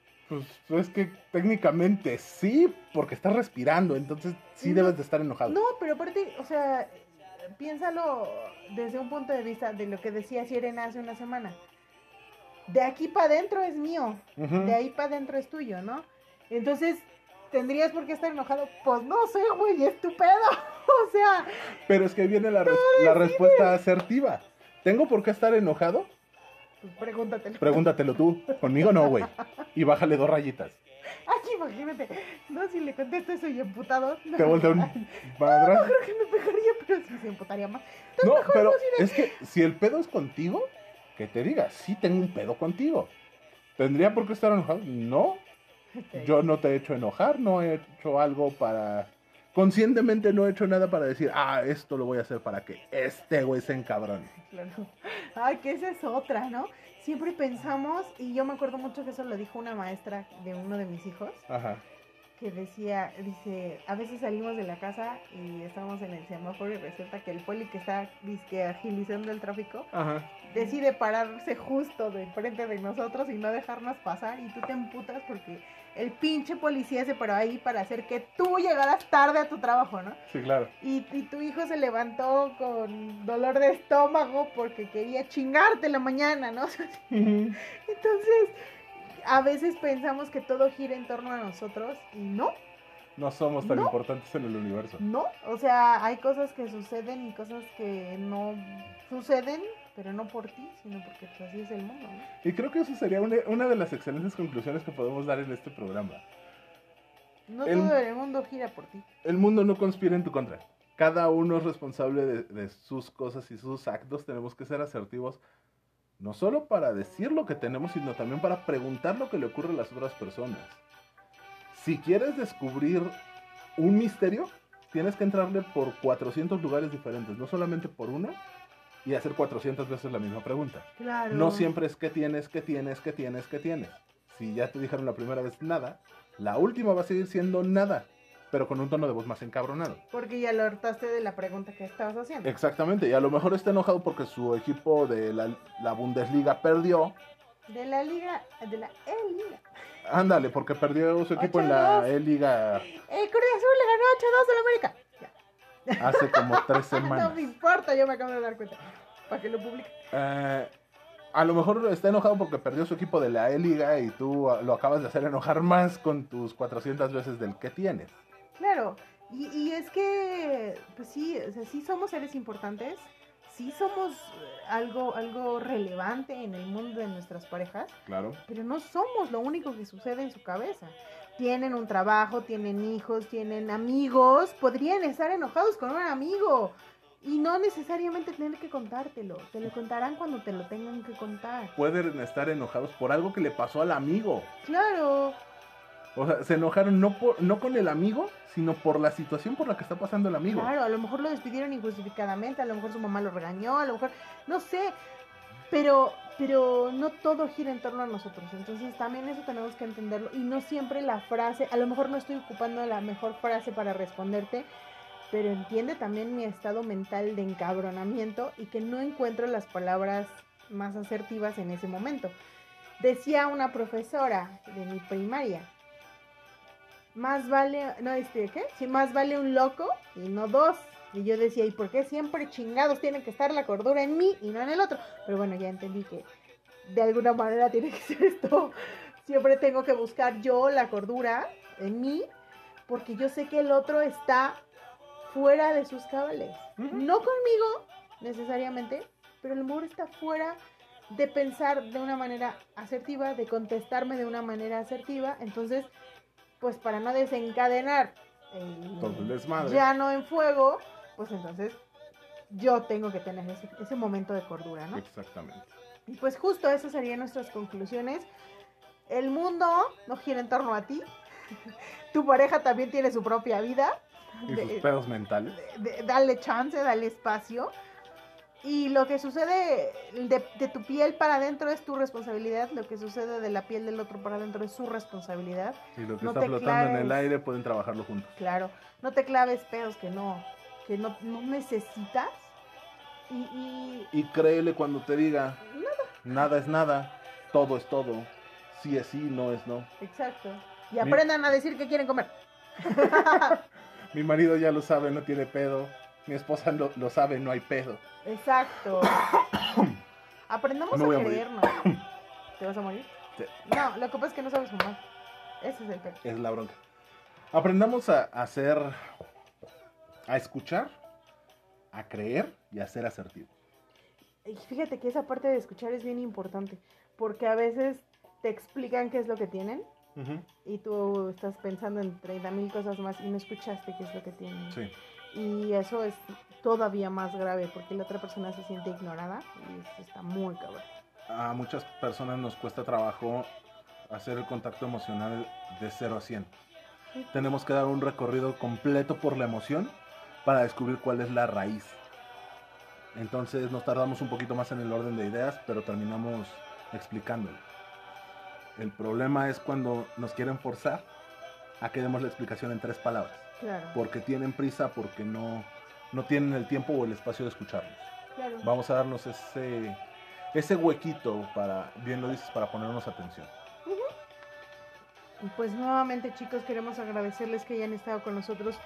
Pues es que técnicamente sí, porque estás respirando, entonces sí No. debes de estar enojado. No, pero aparte, o sea, piénsalo desde un punto de vista de lo que decía Sirena hace una semana. De aquí para adentro es mío, de ahí para adentro es tuyo, ¿no? Entonces, ¿tendrías por qué estar enojado? Pues no sé, güey, es tu pedo. o sea, Pero es que viene la, res- la respuesta asertiva. ¿Tengo por qué estar enojado? pues pregúntatelo. Pregúntatelo tú. Conmigo no, güey. Y bájale dos rayitas. Ay, imagínate. No, si le contesto eso y emputado. No, Te voltea un no madrazo. creo que me pegaría, pero sí se emputaría más. No, pero es que si el pedo es contigo, que te diga, sí tengo un pedo contigo. ¿Tendría por qué estar enojado? No, yo no te he hecho enojar, no he hecho algo para... Conscientemente no he hecho nada para decir, ah, esto lo voy a hacer para que este güey se encabrone. Claro. Ay, que esa es otra, ¿no? Siempre pensamos, y yo me acuerdo mucho que eso lo dijo una maestra de uno de mis hijos, Ajá. que decía, dice, a veces salimos de la casa y estamos en el semáforo y resulta que el poli que está dizque, agilizando el tráfico Ajá. decide pararse justo de frente de nosotros y no dejarnos pasar y tú te emputas porque el pinche policía se paró ahí para hacer que tú llegaras tarde a tu trabajo, ¿no? Sí, claro. Y, y tu hijo se levantó con dolor de estómago porque quería chingarte la mañana, ¿no? Entonces, a veces pensamos que todo gira en torno a nosotros y no, No somos tan No. importantes en el universo. no. O sea, hay cosas que suceden y cosas que no suceden, pero no por ti, sino porque pues, así es el mundo, ¿no? Y creo que eso sería una, una de las excelentes conclusiones que podemos dar en este programa. No El- todo el mundo gira por ti. El mundo no conspira en tu contra. Cada uno es responsable de, de sus cosas y sus actos. Tenemos que ser asertivos, no solo para decir lo que tenemos, sino también para preguntar lo que le ocurre a las otras personas. Si quieres descubrir un misterio, tienes que entrarle por 400 lugares diferentes, no solamente por uno, y hacer 400 veces la misma pregunta. Claro. No siempre es qué tienes, qué tienes, qué tienes, qué tienes. Si ya te dijeron la primera vez nada, la última va a seguir siendo nada, pero con un tono de voz más encabronado. Porque ya lo hartaste de la pregunta que estabas haciendo. Exactamente, y a lo mejor está enojado porque su equipo de la, la Bundesliga perdió. De la liga, de la E-Liga. Ándale, porque perdió su equipo en la 8-2. E-Liga El Cruz Azul le ganó 8-2 al América. Hace como tres no semanas. me importa, yo me acabo de dar cuenta. Para que lo publique. Eh, a lo mejor está enojado porque perdió su equipo de la E-Liga y tú ah, lo acabas de hacer enojar más con tus 400 veces del que tienes. Claro. Y, y es que, pues sí, o sea, sí somos seres importantes. Sí somos eh, algo, algo relevante en el mundo de nuestras parejas. Claro. Pero no somos lo único que sucede en su cabeza. Tienen un trabajo, tienen hijos, tienen amigos. Podrían estar enojados con un amigo. Y no necesariamente tener que contártelo. Te lo contarán cuando te lo tengan que contar. Pueden estar enojados por algo que le pasó al amigo. Claro. O sea, se enojaron no, por, no con el amigo, sino por la situación por la que está pasando el amigo. Claro, a lo mejor lo despidieron injustificadamente, a lo mejor su mamá lo regañó, a lo mejor, no sé, pero, pero no todo gira en torno a nosotros, entonces también eso tenemos que entenderlo y no siempre la frase, a lo mejor no estoy ocupando la mejor frase para responderte, pero entiende también mi estado mental de encabronamiento y que no encuentro las palabras más asertivas en ese momento. Decía una profesora de mi primaria, más vale, no, este, ¿qué? Sí, más vale un loco y no dos. Y yo decía, ¿y por qué siempre chingados tiene que estar la cordura en mí y no en el otro? Pero bueno, ya entendí que de alguna manera tiene que ser esto. Siempre tengo que buscar yo la cordura en mí, porque yo sé que el otro está fuera de sus cabales. No conmigo, necesariamente, pero el amor está fuera de pensar de una manera asertiva, de contestarme de una manera asertiva. Entonces, pues para no desencadenar el Todo el desmadre. llano en fuego, pues entonces yo tengo que tener ese, ese momento de cordura, ¿no? Exactamente. Y pues justo esas serían nuestras conclusiones. El mundo no gira en torno a ti. Tu pareja también tiene su propia vida. Y De- sus pedos mentales. de- de- dale chance, dale espacio. Y lo que sucede de, de tu piel para adentro es tu responsabilidad. Lo que sucede de la piel del otro para adentro es su responsabilidad. Y lo que No está flotando en el aire pueden trabajarlo juntos. Claro, no te claves pedos que no, que no, no necesitas. Y, y Y créele cuando te diga, nada es nada, todo es todo, sí es sí, no es no. exacto. Y aprendan a decir que quieren comer. Mi marido ya lo sabe, no tiene pedo. Mi esposa lo, lo sabe, no hay pedo. Exacto. Aprendamos voy a creernos. ¿Te vas a morir? Sí. No, lo que pasa es que no sabes fumar. Ese es el pedo. Es la bronca. Aprendamos a a hacer, a escuchar, a creer y a ser asertivo. Y fíjate que esa parte de escuchar es bien importante. Porque a veces te explican qué es lo que tienen. Y tú estás pensando en 30 mil cosas más y no escuchaste qué es lo que tienen. Sí. Y eso es todavía más grave porque la otra persona se siente ignorada y eso está muy cabrón. A muchas personas nos cuesta trabajo hacer el contacto emocional de 0 a 100. Tenemos que dar un recorrido completo por la emoción para descubrir cuál es la raíz. Entonces nos tardamos un poquito más en el orden de ideas, pero terminamos explicándolo. El problema es cuando nos quieren forzar a que demos la explicación en tres palabras. Claro. Porque tienen prisa, porque no, no tienen el tiempo o el espacio de escucharnos. claro. Vamos a darnos ese, ese huequito para, bien lo dices, para ponernos atención. Y pues nuevamente chicos queremos agradecerles que hayan estado con nosotros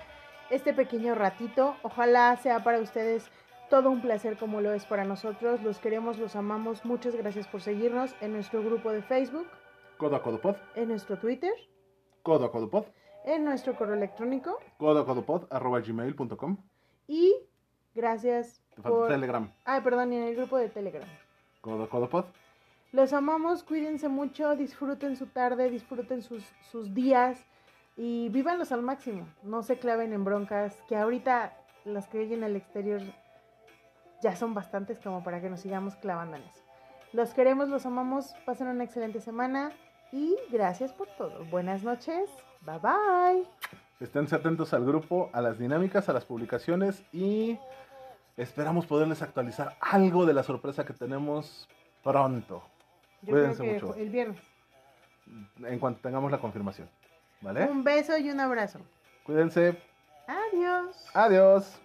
este pequeño ratito. Ojalá sea para ustedes todo un placer como lo es para nosotros. Los queremos, los amamos. Muchas gracias por seguirnos en nuestro grupo de Facebook, Codo a codo pod, en nuestro Twitter, codo a codo pod, en nuestro correo electrónico codo a codo pod, arroba gmail.com. y gracias por... Telegram, Ay, perdón, y en el grupo de Telegram. codo a codo pod. Los amamos, cuídense mucho, disfruten su tarde, disfruten sus, sus días y vívanlos al máximo. No se claven en broncas, que ahorita las que oyen al exterior ya son bastantes como para que nos sigamos clavando en eso. Los queremos, los amamos, pasen una excelente semana y gracias por todo. Buenas noches, bye bye. Esténse atentos al grupo, a las dinámicas, a las publicaciones y esperamos poderles actualizar algo de la sorpresa que tenemos pronto. Yo Cuídense creo que mucho. el viernes. En cuanto tengamos la confirmación. ¿Vale? Un beso y un abrazo. Cuídense. Adiós. Adiós.